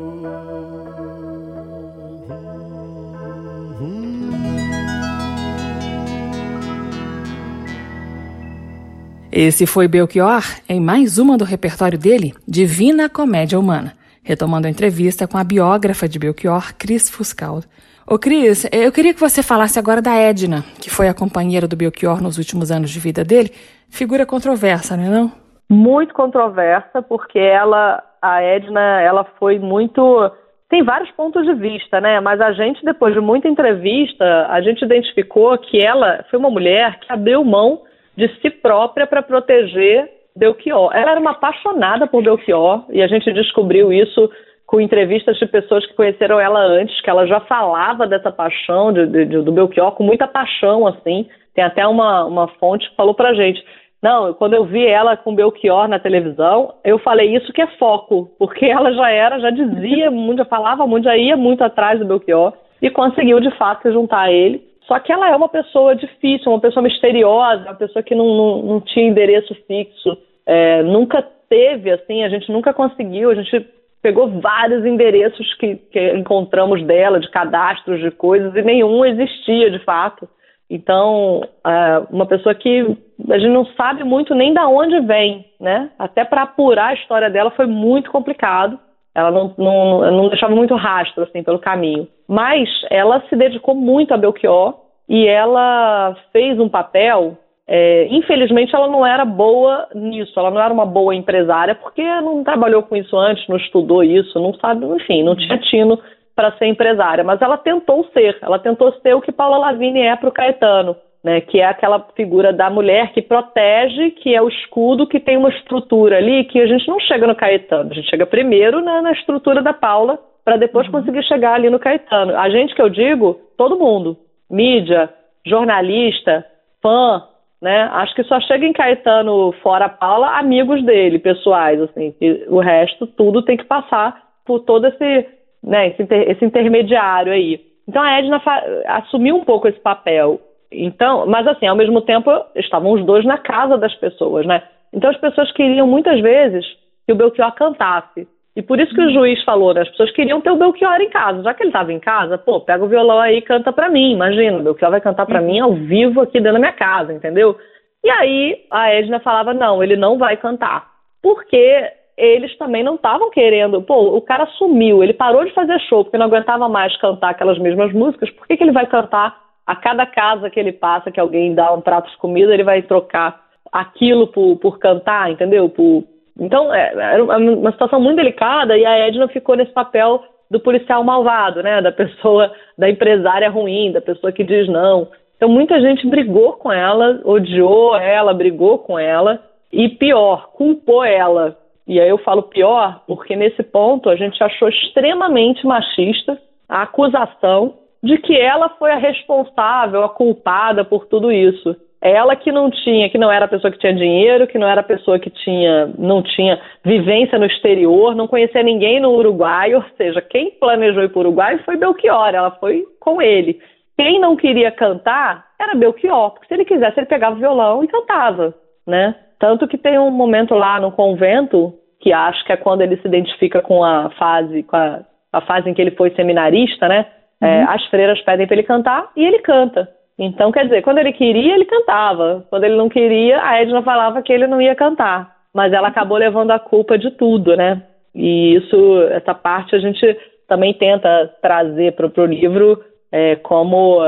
[SPEAKER 2] Esse foi Belchior em mais uma do repertório dele, Divina Comédia Humana, retomando a entrevista com a biógrafa de Belchior, Cris Fuscaldo. Ô Cris, eu queria que você falasse agora da Edna, que foi a companheira do Belchior nos últimos anos de vida dele. Figura controversa, não é não?
[SPEAKER 4] Muito controversa, porque ela, a Edna, ela foi muito tem vários pontos de vista, né? Mas a gente, depois de muita entrevista, a gente identificou que ela foi uma mulher que abriu mão de si própria para proteger Belchior. Ela era uma apaixonada por Belchior e a gente descobriu isso com entrevistas de pessoas que conheceram ela antes, que ela já falava dessa paixão de, de, do Belchior com muita paixão, assim. Tem até uma, uma fonte que falou pra gente. Não, quando eu vi ela com Belchior na televisão, eu falei isso que é foco, porque *laughs* ela já era, já dizia muito, já falava muito, já ia muito atrás do Belchior e conseguiu de fato se juntar a ele. Só que ela é uma pessoa difícil, uma pessoa misteriosa, uma pessoa que não, não, não tinha endereço fixo, é, nunca teve, assim, a gente nunca conseguiu, a gente pegou vários endereços que, que encontramos dela, de cadastros de coisas, e nenhum existia de fato. Então, é, uma pessoa que a gente não sabe muito nem da onde vem, né? Até para apurar a história dela foi muito complicado. Ela não, não, não deixava muito rastro assim pelo caminho. Mas ela se dedicou muito a Belchior e ela fez um papel. É, infelizmente, ela não era boa nisso. Ela não era uma boa empresária porque não trabalhou com isso antes, não estudou isso, não sabe, enfim, não tinha tino para ser empresária. Mas ela tentou ser. Ela tentou ser o que Paula Lavigne é para o Caetano né, que é aquela figura da mulher que protege, que é o escudo, que tem uma estrutura ali que a gente não chega no Caetano, a gente chega primeiro na, na estrutura da Paula para depois uhum. conseguir chegar ali no Caetano. A gente que eu digo, todo mundo, mídia, jornalista, fã, né? Acho que só chega em Caetano fora a Paula amigos dele, pessoais, assim. o resto tudo tem que passar por todo esse, né, esse, inter, esse intermediário aí. Então a Edna assumiu um pouco esse papel. Então, mas assim, ao mesmo tempo, estavam os dois na casa das pessoas, né? Então as pessoas queriam muitas vezes que o Belchior cantasse. E por isso que o juiz falou, né? As pessoas queriam ter o Belchior em casa. Já que ele estava em casa, pô, pega o violão aí e canta pra mim. Imagina, o Belchior vai cantar pra mim ao vivo aqui dentro da minha casa, entendeu? E aí a Edna falava, não, ele não vai cantar. Porque eles também não estavam querendo. Pô, o cara sumiu, ele parou de fazer show porque não aguentava mais cantar aquelas mesmas músicas. Por que, que ele vai cantar a cada casa que ele passa, que alguém dá um prato de comida, ele vai trocar aquilo por, por cantar, entendeu? Por... Então, é, era uma situação muito delicada e a Edna ficou nesse papel do policial malvado, né? Da pessoa, da empresária ruim, da pessoa que diz não. Então, muita gente brigou com ela, odiou ela, brigou com ela e pior, culpou ela e aí eu falo pior porque nesse ponto a gente achou extremamente machista a acusação de que ela foi a responsável, a culpada por tudo isso. Ela que não tinha, que não era a pessoa que tinha dinheiro, que não era a pessoa que tinha, não tinha vivência no exterior, não conhecia ninguém no Uruguai, *laughs* ou seja, quem planejou ir para o Uruguai foi Belchior, ela foi com ele. Quem não queria cantar era Belchior, porque se ele quisesse ele pegava o violão e cantava, né? Tanto que tem um momento lá no convento, que acho que é quando ele se identifica com a fase, com a, a fase em que ele foi seminarista, né? É, uhum. É, as freiras pedem para ele cantar e ele canta. Então, quer dizer, quando ele queria, ele cantava. Quando ele não queria, a Edna falava que ele não ia cantar. Mas ela acabou levando a culpa de tudo, né? E isso, essa parte a gente também tenta trazer para o livro é, como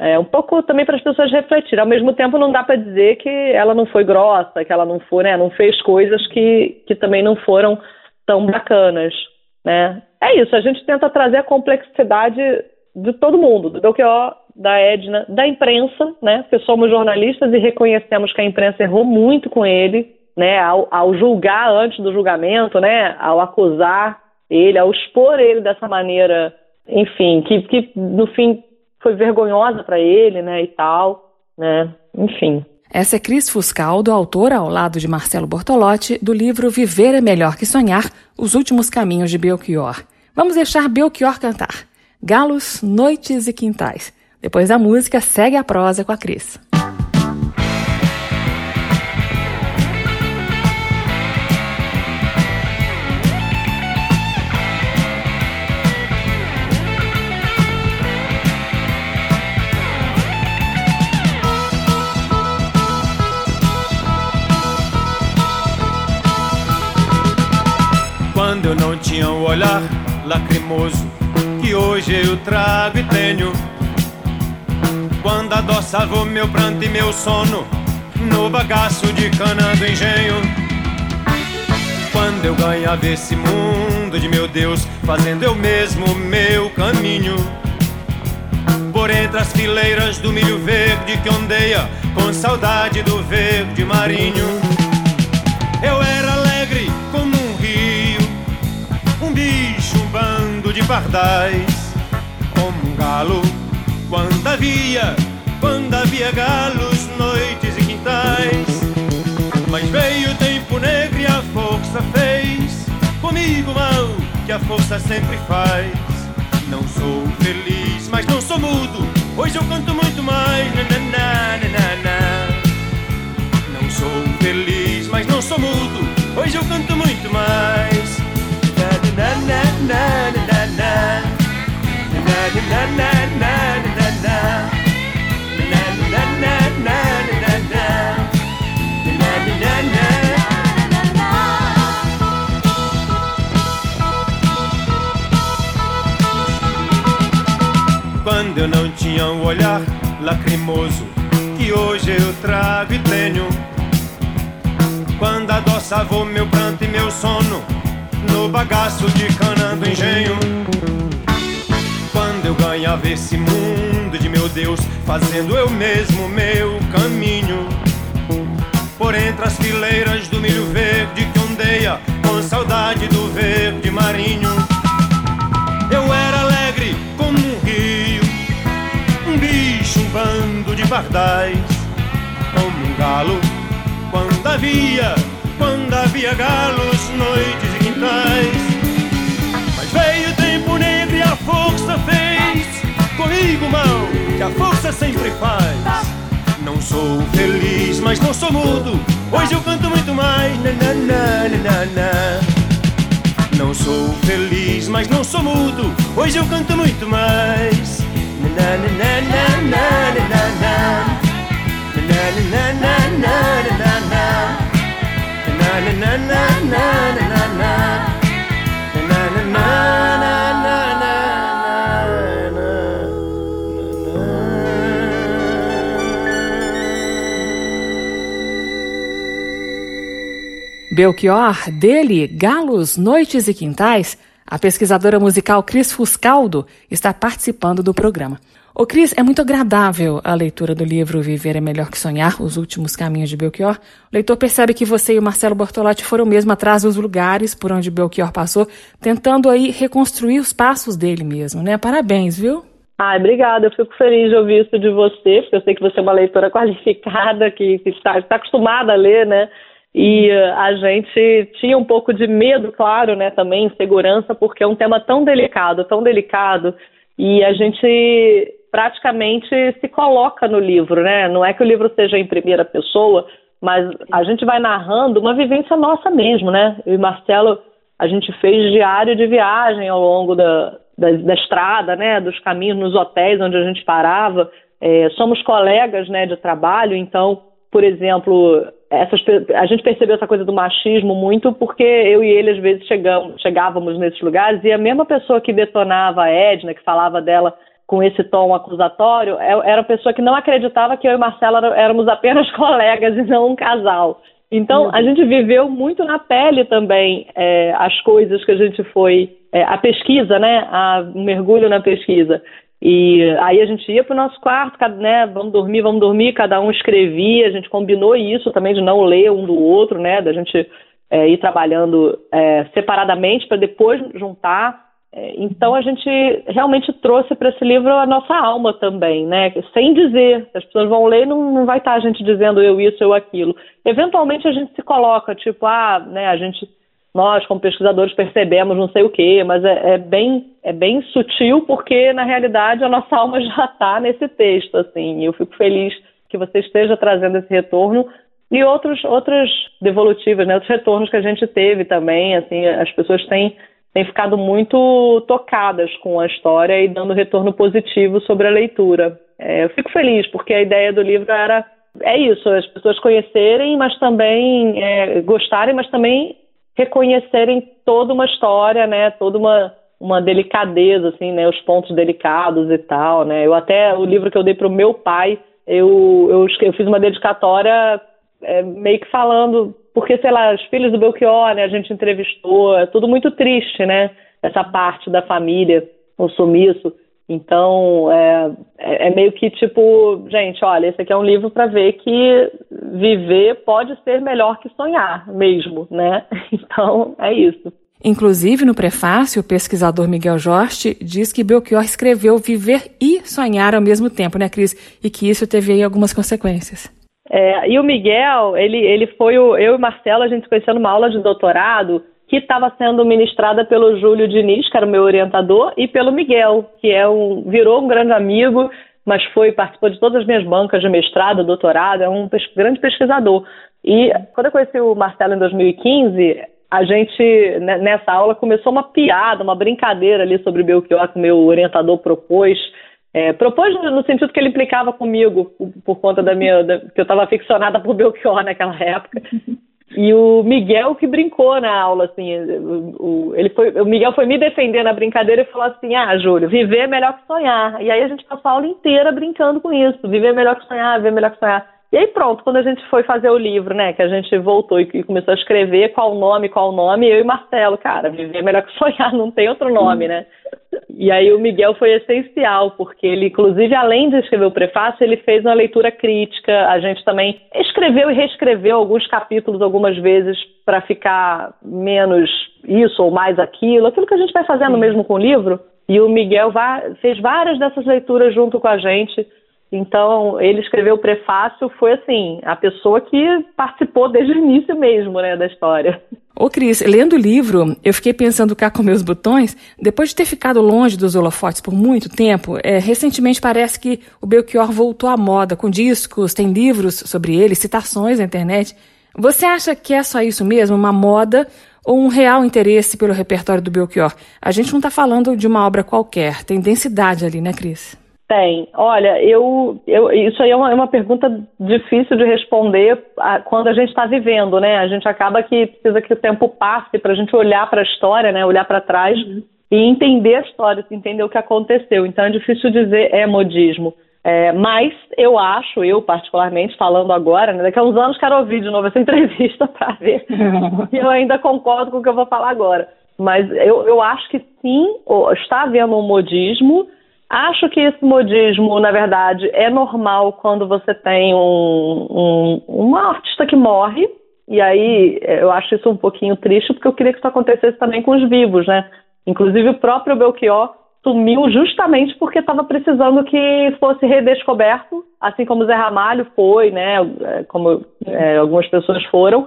[SPEAKER 4] é, um pouco também para as pessoas refletirem. Ao mesmo tempo, não dá para dizer que ela não foi grossa, que ela não foi, né, não fez coisas que, que também não foram tão bacanas, né? É isso, a gente tenta trazer a complexidade de todo mundo, do Belchior, da Edna, da imprensa, né? Porque somos jornalistas e reconhecemos que a imprensa errou muito com ele, né? Ao, ao julgar antes do julgamento, né? Ao acusar ele, ao expor ele dessa maneira, enfim, que, que no fim foi vergonhosa para ele, né, e tal, né, enfim.
[SPEAKER 2] Essa é Cris Fuscaldo, autora, ao lado de Marcelo Bortolotti, do livro Viver é Melhor que Sonhar, Os Últimos Caminhos de Belchior. Vamos deixar Belchior cantar. Galos, Noites e Quintais. Depois da música, segue a prosa com a Cris.
[SPEAKER 5] eu não tinha o olhar lacrimoso que hoje eu trago e tenho. Quando adoçava o meu pranto e meu sono no bagaço de cana do engenho. Quando eu ganhava esse mundo de meu Deus, fazendo eu mesmo meu caminho. Por entre as fileiras do milho verde que ondeia com saudade do verde marinho. Eu era pardais como um galo quando havia, quando havia galos, noites e quintais. Mas veio o tempo negro e a força fez comigo mal que a força sempre faz. Não sou feliz, mas não sou mudo. Hoje eu canto muito mais. Não sou feliz, mas não sou mudo. Hoje eu canto muito mais. Olhar lacrimoso que hoje eu trago e tenho. Quando adoçava meu pranto e meu sono no bagaço de cana do engenho eu ganhava esse mundo de meu Deus, fazendo eu mesmo meu caminho. Por entre as fileiras do milho verde que ondeia, com saudade do verde marinho. Eu era alegre bando de pardais, como um galo, quando havia, quando havia galos, noites e quintais. Mas veio o tempo negro e a força fez comigo, mal, que a força sempre faz. Não sou feliz, mas não sou mudo. Hoje eu canto muito mais. Na, na, na, na, na. Não sou mas não sou mudo. Hoje eu canto muito mais.
[SPEAKER 2] Belchior, dele, Galos, Noites e Quintais, a pesquisadora musical Cris Fuscaldo está participando do programa. Ô Cris, é muito agradável a leitura do livro Viver é Melhor que Sonhar, Os Últimos Caminhos de Belchior. O leitor percebe que você e o Marcelo Bortolotti foram mesmo atrás dos lugares por onde Belchior passou, tentando aí reconstruir os passos dele mesmo, né? Parabéns, viu?
[SPEAKER 4] Ai, obrigada. Eu fico feliz de ouvir isso de você, porque eu sei que você é uma leitora *laughs* qualificada, que, que está, está acostumada a ler, né? E uh, a gente tinha um pouco de medo, claro, né, também, insegurança, porque é um tema tão delicado, tão delicado, e a gente praticamente se coloca no livro, né? Não é que o livro seja em primeira pessoa, mas a gente vai narrando uma vivência nossa mesmo, né? Eu e Marcelo, a gente fez diário de viagem ao longo da, da, da estrada, né? Dos caminhos nos hotéis onde a gente parava. É, somos colegas, né, de trabalho, então, por exemplo, essas, a gente percebeu essa coisa do machismo muito porque eu e ele às vezes chegamos, chegávamos nesses lugares e a mesma pessoa que detonava a Edna, que falava dela com esse tom acusatório, é, era a pessoa que não acreditava que eu e Marcela éramos apenas *laughs* colegas e não um casal. Então, a gente viveu muito na pele também é, as coisas que a gente foi. É, a pesquisa, né? A, um mergulho na pesquisa. E aí a gente ia para o nosso quarto, né? Vamos dormir, vamos dormir, cada um escrevia, a gente combinou isso também de não ler um do outro, né? Da gente é, ir trabalhando é, separadamente para depois juntar. É, então a gente realmente trouxe para esse livro a nossa alma também, né? Sem dizer, as pessoas vão ler, não, não vai estar tá a gente dizendo eu isso, eu aquilo. Eventualmente a gente se coloca, tipo, ah, né? A gente nós, como pesquisadores, percebemos não sei o quê, mas é, é, bem, é bem sutil porque, na realidade, a nossa *laughs* alma já está nesse texto, assim, e eu fico feliz que você esteja trazendo esse retorno e outros, outras devolutivas, né, outros retornos que a gente teve também, assim, as pessoas têm, têm ficado muito tocadas com a história e dando retorno positivo sobre a leitura. É, eu fico feliz, porque a ideia do livro era é isso, as pessoas conhecerem, mas também é, gostarem, mas também reconhecerem toda uma história, né, toda uma, uma delicadeza, assim, né, os pontos delicados e tal, né. Eu até, o livro que eu dei para o meu pai, eu, eu, eu fiz uma dedicatória é, meio que falando, porque, sei lá, os filhos do Belchior, né, a gente entrevistou, é tudo muito triste, né, essa parte da família, o sumiço. Então, é, é, é, meio que tipo, gente, olha, esse aqui é um livro para ver que viver pode ser melhor que sonhar mesmo, né? *laughs* Então, é isso.
[SPEAKER 2] Inclusive, no prefácio, o pesquisador Miguel Jorge diz que Belchior escreveu viver e sonhar ao mesmo tempo, né, Cris? E que isso teve aí algumas consequências.
[SPEAKER 4] É, e o Miguel, ele, ele foi o. Eu e Marcelo, a gente se conheceu numa aula de doutorado que estava sendo ministrada pelo Júlio Diniz, que era o meu orientador, e pelo Miguel, que é um, virou um grande amigo, mas foi participou de todas as minhas bancas de mestrado, doutorado, é um pes grande pesquisador. E quando eu conheci o Marcelo em 2015, a gente, né, nessa aula, começou uma piada, uma brincadeira ali sobre o Belchior que o meu orientador propôs. É, propôs no sentido que ele implicava comigo, por, conta da minha. Da, que eu estava aficionada por Belchior naquela época. E o Miguel que brincou na aula, assim, o, ele foi, o Miguel foi me defender na brincadeira e falou assim, ah, Júlio, viver é melhor que sonhar. E aí a gente passou a aula inteira brincando com isso, viver é melhor que sonhar, viver é melhor que sonhar. E aí pronto, quando a gente foi fazer o livro, né, que a gente voltou e começou a escrever qual o nome, qual o nome, eu e Marcelo, cara, viver é melhor que *laughs* sonhar, não tem outro nome, né? E aí o Miguel foi essencial, porque ele, inclusive, além de escrever o prefácio, ele fez uma leitura crítica. A gente também escreveu e reescreveu alguns capítulos algumas vezes para ficar menos isso ou mais aquilo, aquilo que a gente vai fazendo mesmo com o livro. E o Miguel fez várias dessas leituras junto com a gente então, ele escreveu o prefácio, foi assim, a pessoa que participou desde o início mesmo, né, da história.
[SPEAKER 2] Ô Cris, lendo o livro, eu fiquei pensando cá com meus botões, depois de ter ficado longe dos holofotes por muito tempo, é, recentemente parece que o Belchior voltou à moda, com discos, tem livros sobre ele, citações na internet. Você acha que é só isso mesmo, uma moda, ou um real interesse pelo repertório do Belchior? A gente não está falando de uma obra qualquer, tem densidade ali, né, Cris?
[SPEAKER 4] Tem. Olha, eu, eu isso aí é uma, é uma, pergunta difícil de responder a, quando a gente está vivendo, né? A gente acaba que precisa que o tempo passe para a gente olhar para a história, né? Olhar para trás uhum. e entender a história, entender o que aconteceu. Então é difícil dizer é modismo. É, mas eu acho, eu particularmente, falando agora, né, daqui a uns anos quero ouvir de novo essa *laughs* entrevista para ver se eu ainda concordo com o que eu vou falar agora. Mas eu, eu acho que sim, está havendo um modismo. Acho que esse modismo, na verdade, é normal quando você tem um, um, uma artista que morre. E aí eu acho isso um pouquinho triste, porque eu queria que isso acontecesse também com os vivos, né? Inclusive o próprio Belchior sumiu justamente porque estava precisando que fosse redescoberto, assim como Zé Ramalho foi, né, é, como é, algumas pessoas foram,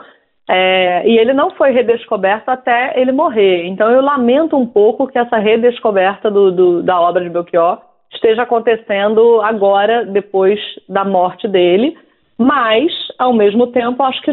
[SPEAKER 4] é, e ele não foi redescoberto até ele morrer. Então eu lamento um pouco que essa redescoberta do, do, da obra de Belchior esteja acontecendo agora, depois da morte dele, mas, ao mesmo tempo, acho que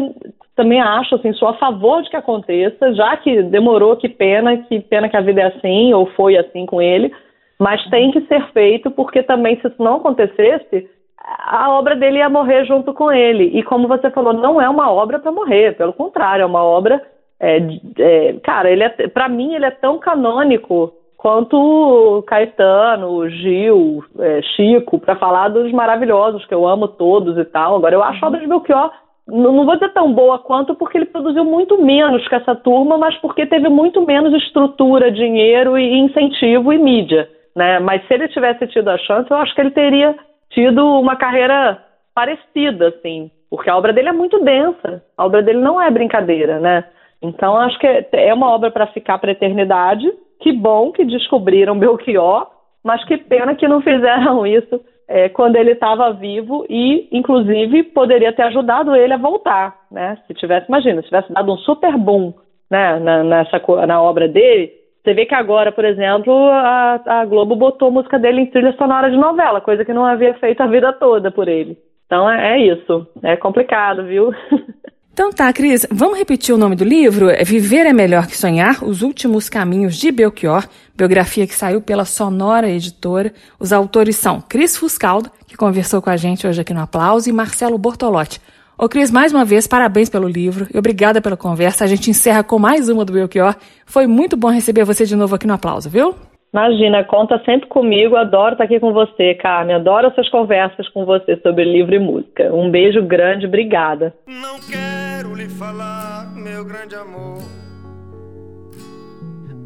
[SPEAKER 4] também acho, assim, sou a favor de que aconteça, já que demorou, que pena, que pena que a vida é assim, ou foi assim com ele, mas tem que ser feito, porque também, se isso não acontecesse, a obra dele ia morrer junto com ele. E como você falou, não é uma obra para morrer, pelo contrário, é uma obra. É, é, cara, ele é, para mim, ele é tão canônico quanto Caetano, Gil, é, Chico, para falar dos maravilhosos, que eu amo todos e tal. Agora, eu acho a obra de Belchior não, não vou dizer tão boa quanto porque ele produziu muito menos que essa turma, mas porque teve muito menos estrutura, dinheiro e incentivo e mídia, né? Mas se ele tivesse tido a chance, eu acho que ele teria tido uma carreira parecida, assim, porque a obra dele é muito densa, a obra dele não é brincadeira, né? Então acho que é, é uma obra para ficar para eternidade. Que bom que descobriram Belchior, mas que pena que não fizeram *laughs* isso é, quando ele estava vivo e, inclusive, poderia ter ajudado ele a voltar, né? Se tivesse, imagina, se tivesse dado um super boom, né, na, nessa, na obra dele, você vê que agora, por exemplo, a, a Globo botou a música dele em trilha sonora de novela, coisa que não havia feito a vida toda por ele. Então é, é isso, é complicado, viu? *laughs*
[SPEAKER 2] Então tá, Cris, vamos repetir o nome do livro? É Viver é Melhor que Sonhar, Os Últimos Caminhos de Belchior, biografia que saiu pela Sonora Editora. Os autores são Cris Fuscaldo, que conversou com a gente hoje aqui no Aplauso, e Marcelo Bortolotti. Ô Cris, mais uma vez, parabéns pelo livro e obrigada pela conversa. A gente encerra com mais uma do Belchior. Foi muito bom receber você de novo aqui no Aplauso, viu?
[SPEAKER 4] Imagina, conta sempre comigo, adoro estar aqui com você, Carmen, adoro essas conversas com você sobre livro e música. Um beijo grande, obrigada.
[SPEAKER 3] Não quero lhe falar, meu grande amor,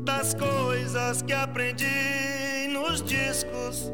[SPEAKER 3] das coisas que aprendi nos discos.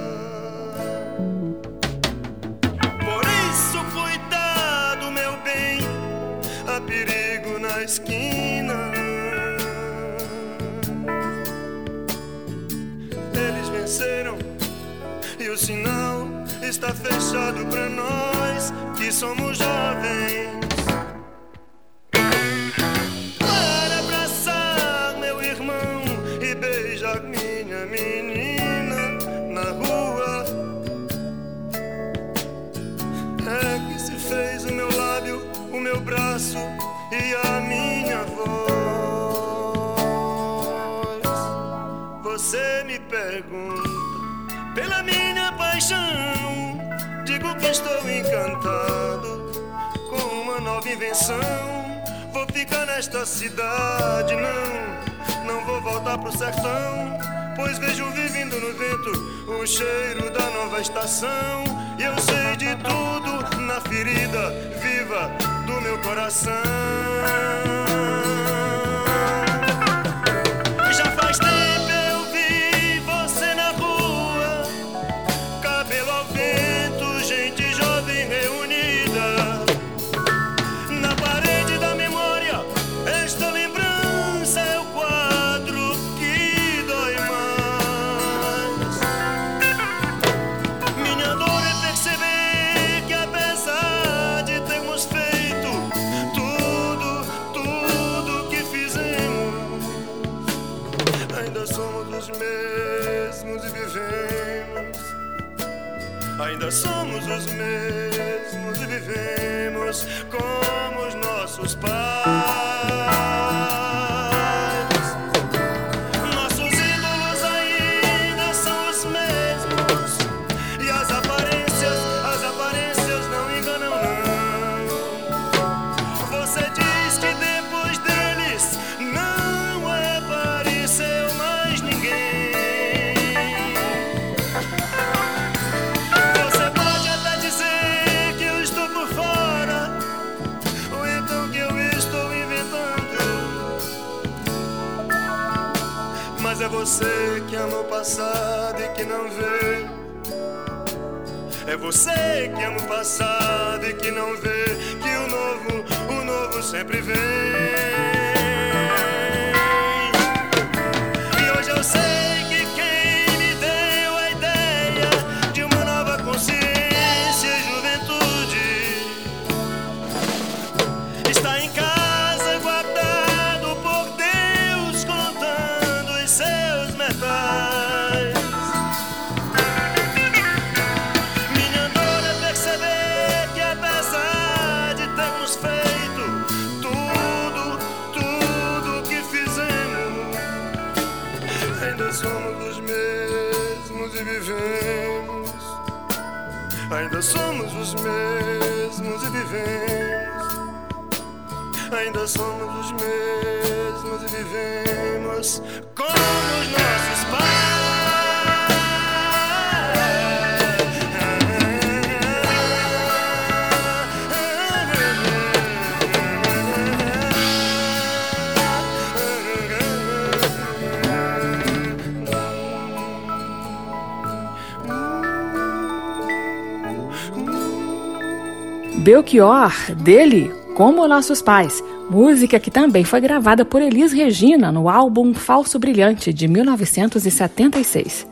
[SPEAKER 3] Há perigo na esquina. venceram e o sinal está fechado para nós que somos jovens. Estou encantado com uma nova invenção. Vou ficar nesta cidade, não, não vou voltar pro sertão. Pois vejo vivendo no vento o cheiro da nova estação. E eu sei de tudo na ferida viva do meu coração. Ainda somos os mesmos e vivemos. Ainda somos os mesmos e vivemos como os nossos pais.
[SPEAKER 2] Belchior, dele, Como Nossos Pais, música que também foi gravada por Elis Regina no álbum Falso Brilhante, de 1976.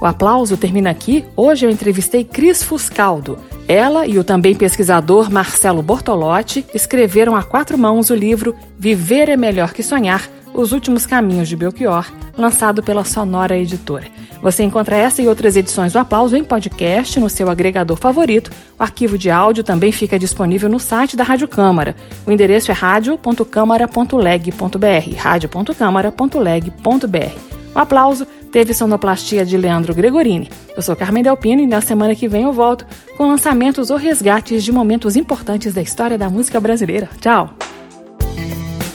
[SPEAKER 2] O aplauso termina aqui. Hoje eu entrevistei Cris Fuscaldo. Ela e o também pesquisador Marcelo Bortolotti escreveram a quatro mãos o livro Viver é Melhor que Sonhar Os Últimos Caminhos de Belchior, lançado pela Sonora Editora. Você encontra essa e outras edições do Aplauso em podcast no seu agregador favorito. O arquivo de áudio também fica disponível no site da Rádio Câmara. O endereço é radio.câmara.leg.br, radio.câmara.leg.br. O Aplauso teve sonoplastia de Leandro Gregorini. Eu sou Carmen Delpino e na semana que vem eu volto com lançamentos ou resgates de momentos importantes da história da música brasileira. Tchau!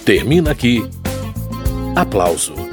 [SPEAKER 1] Termina aqui. Aplauso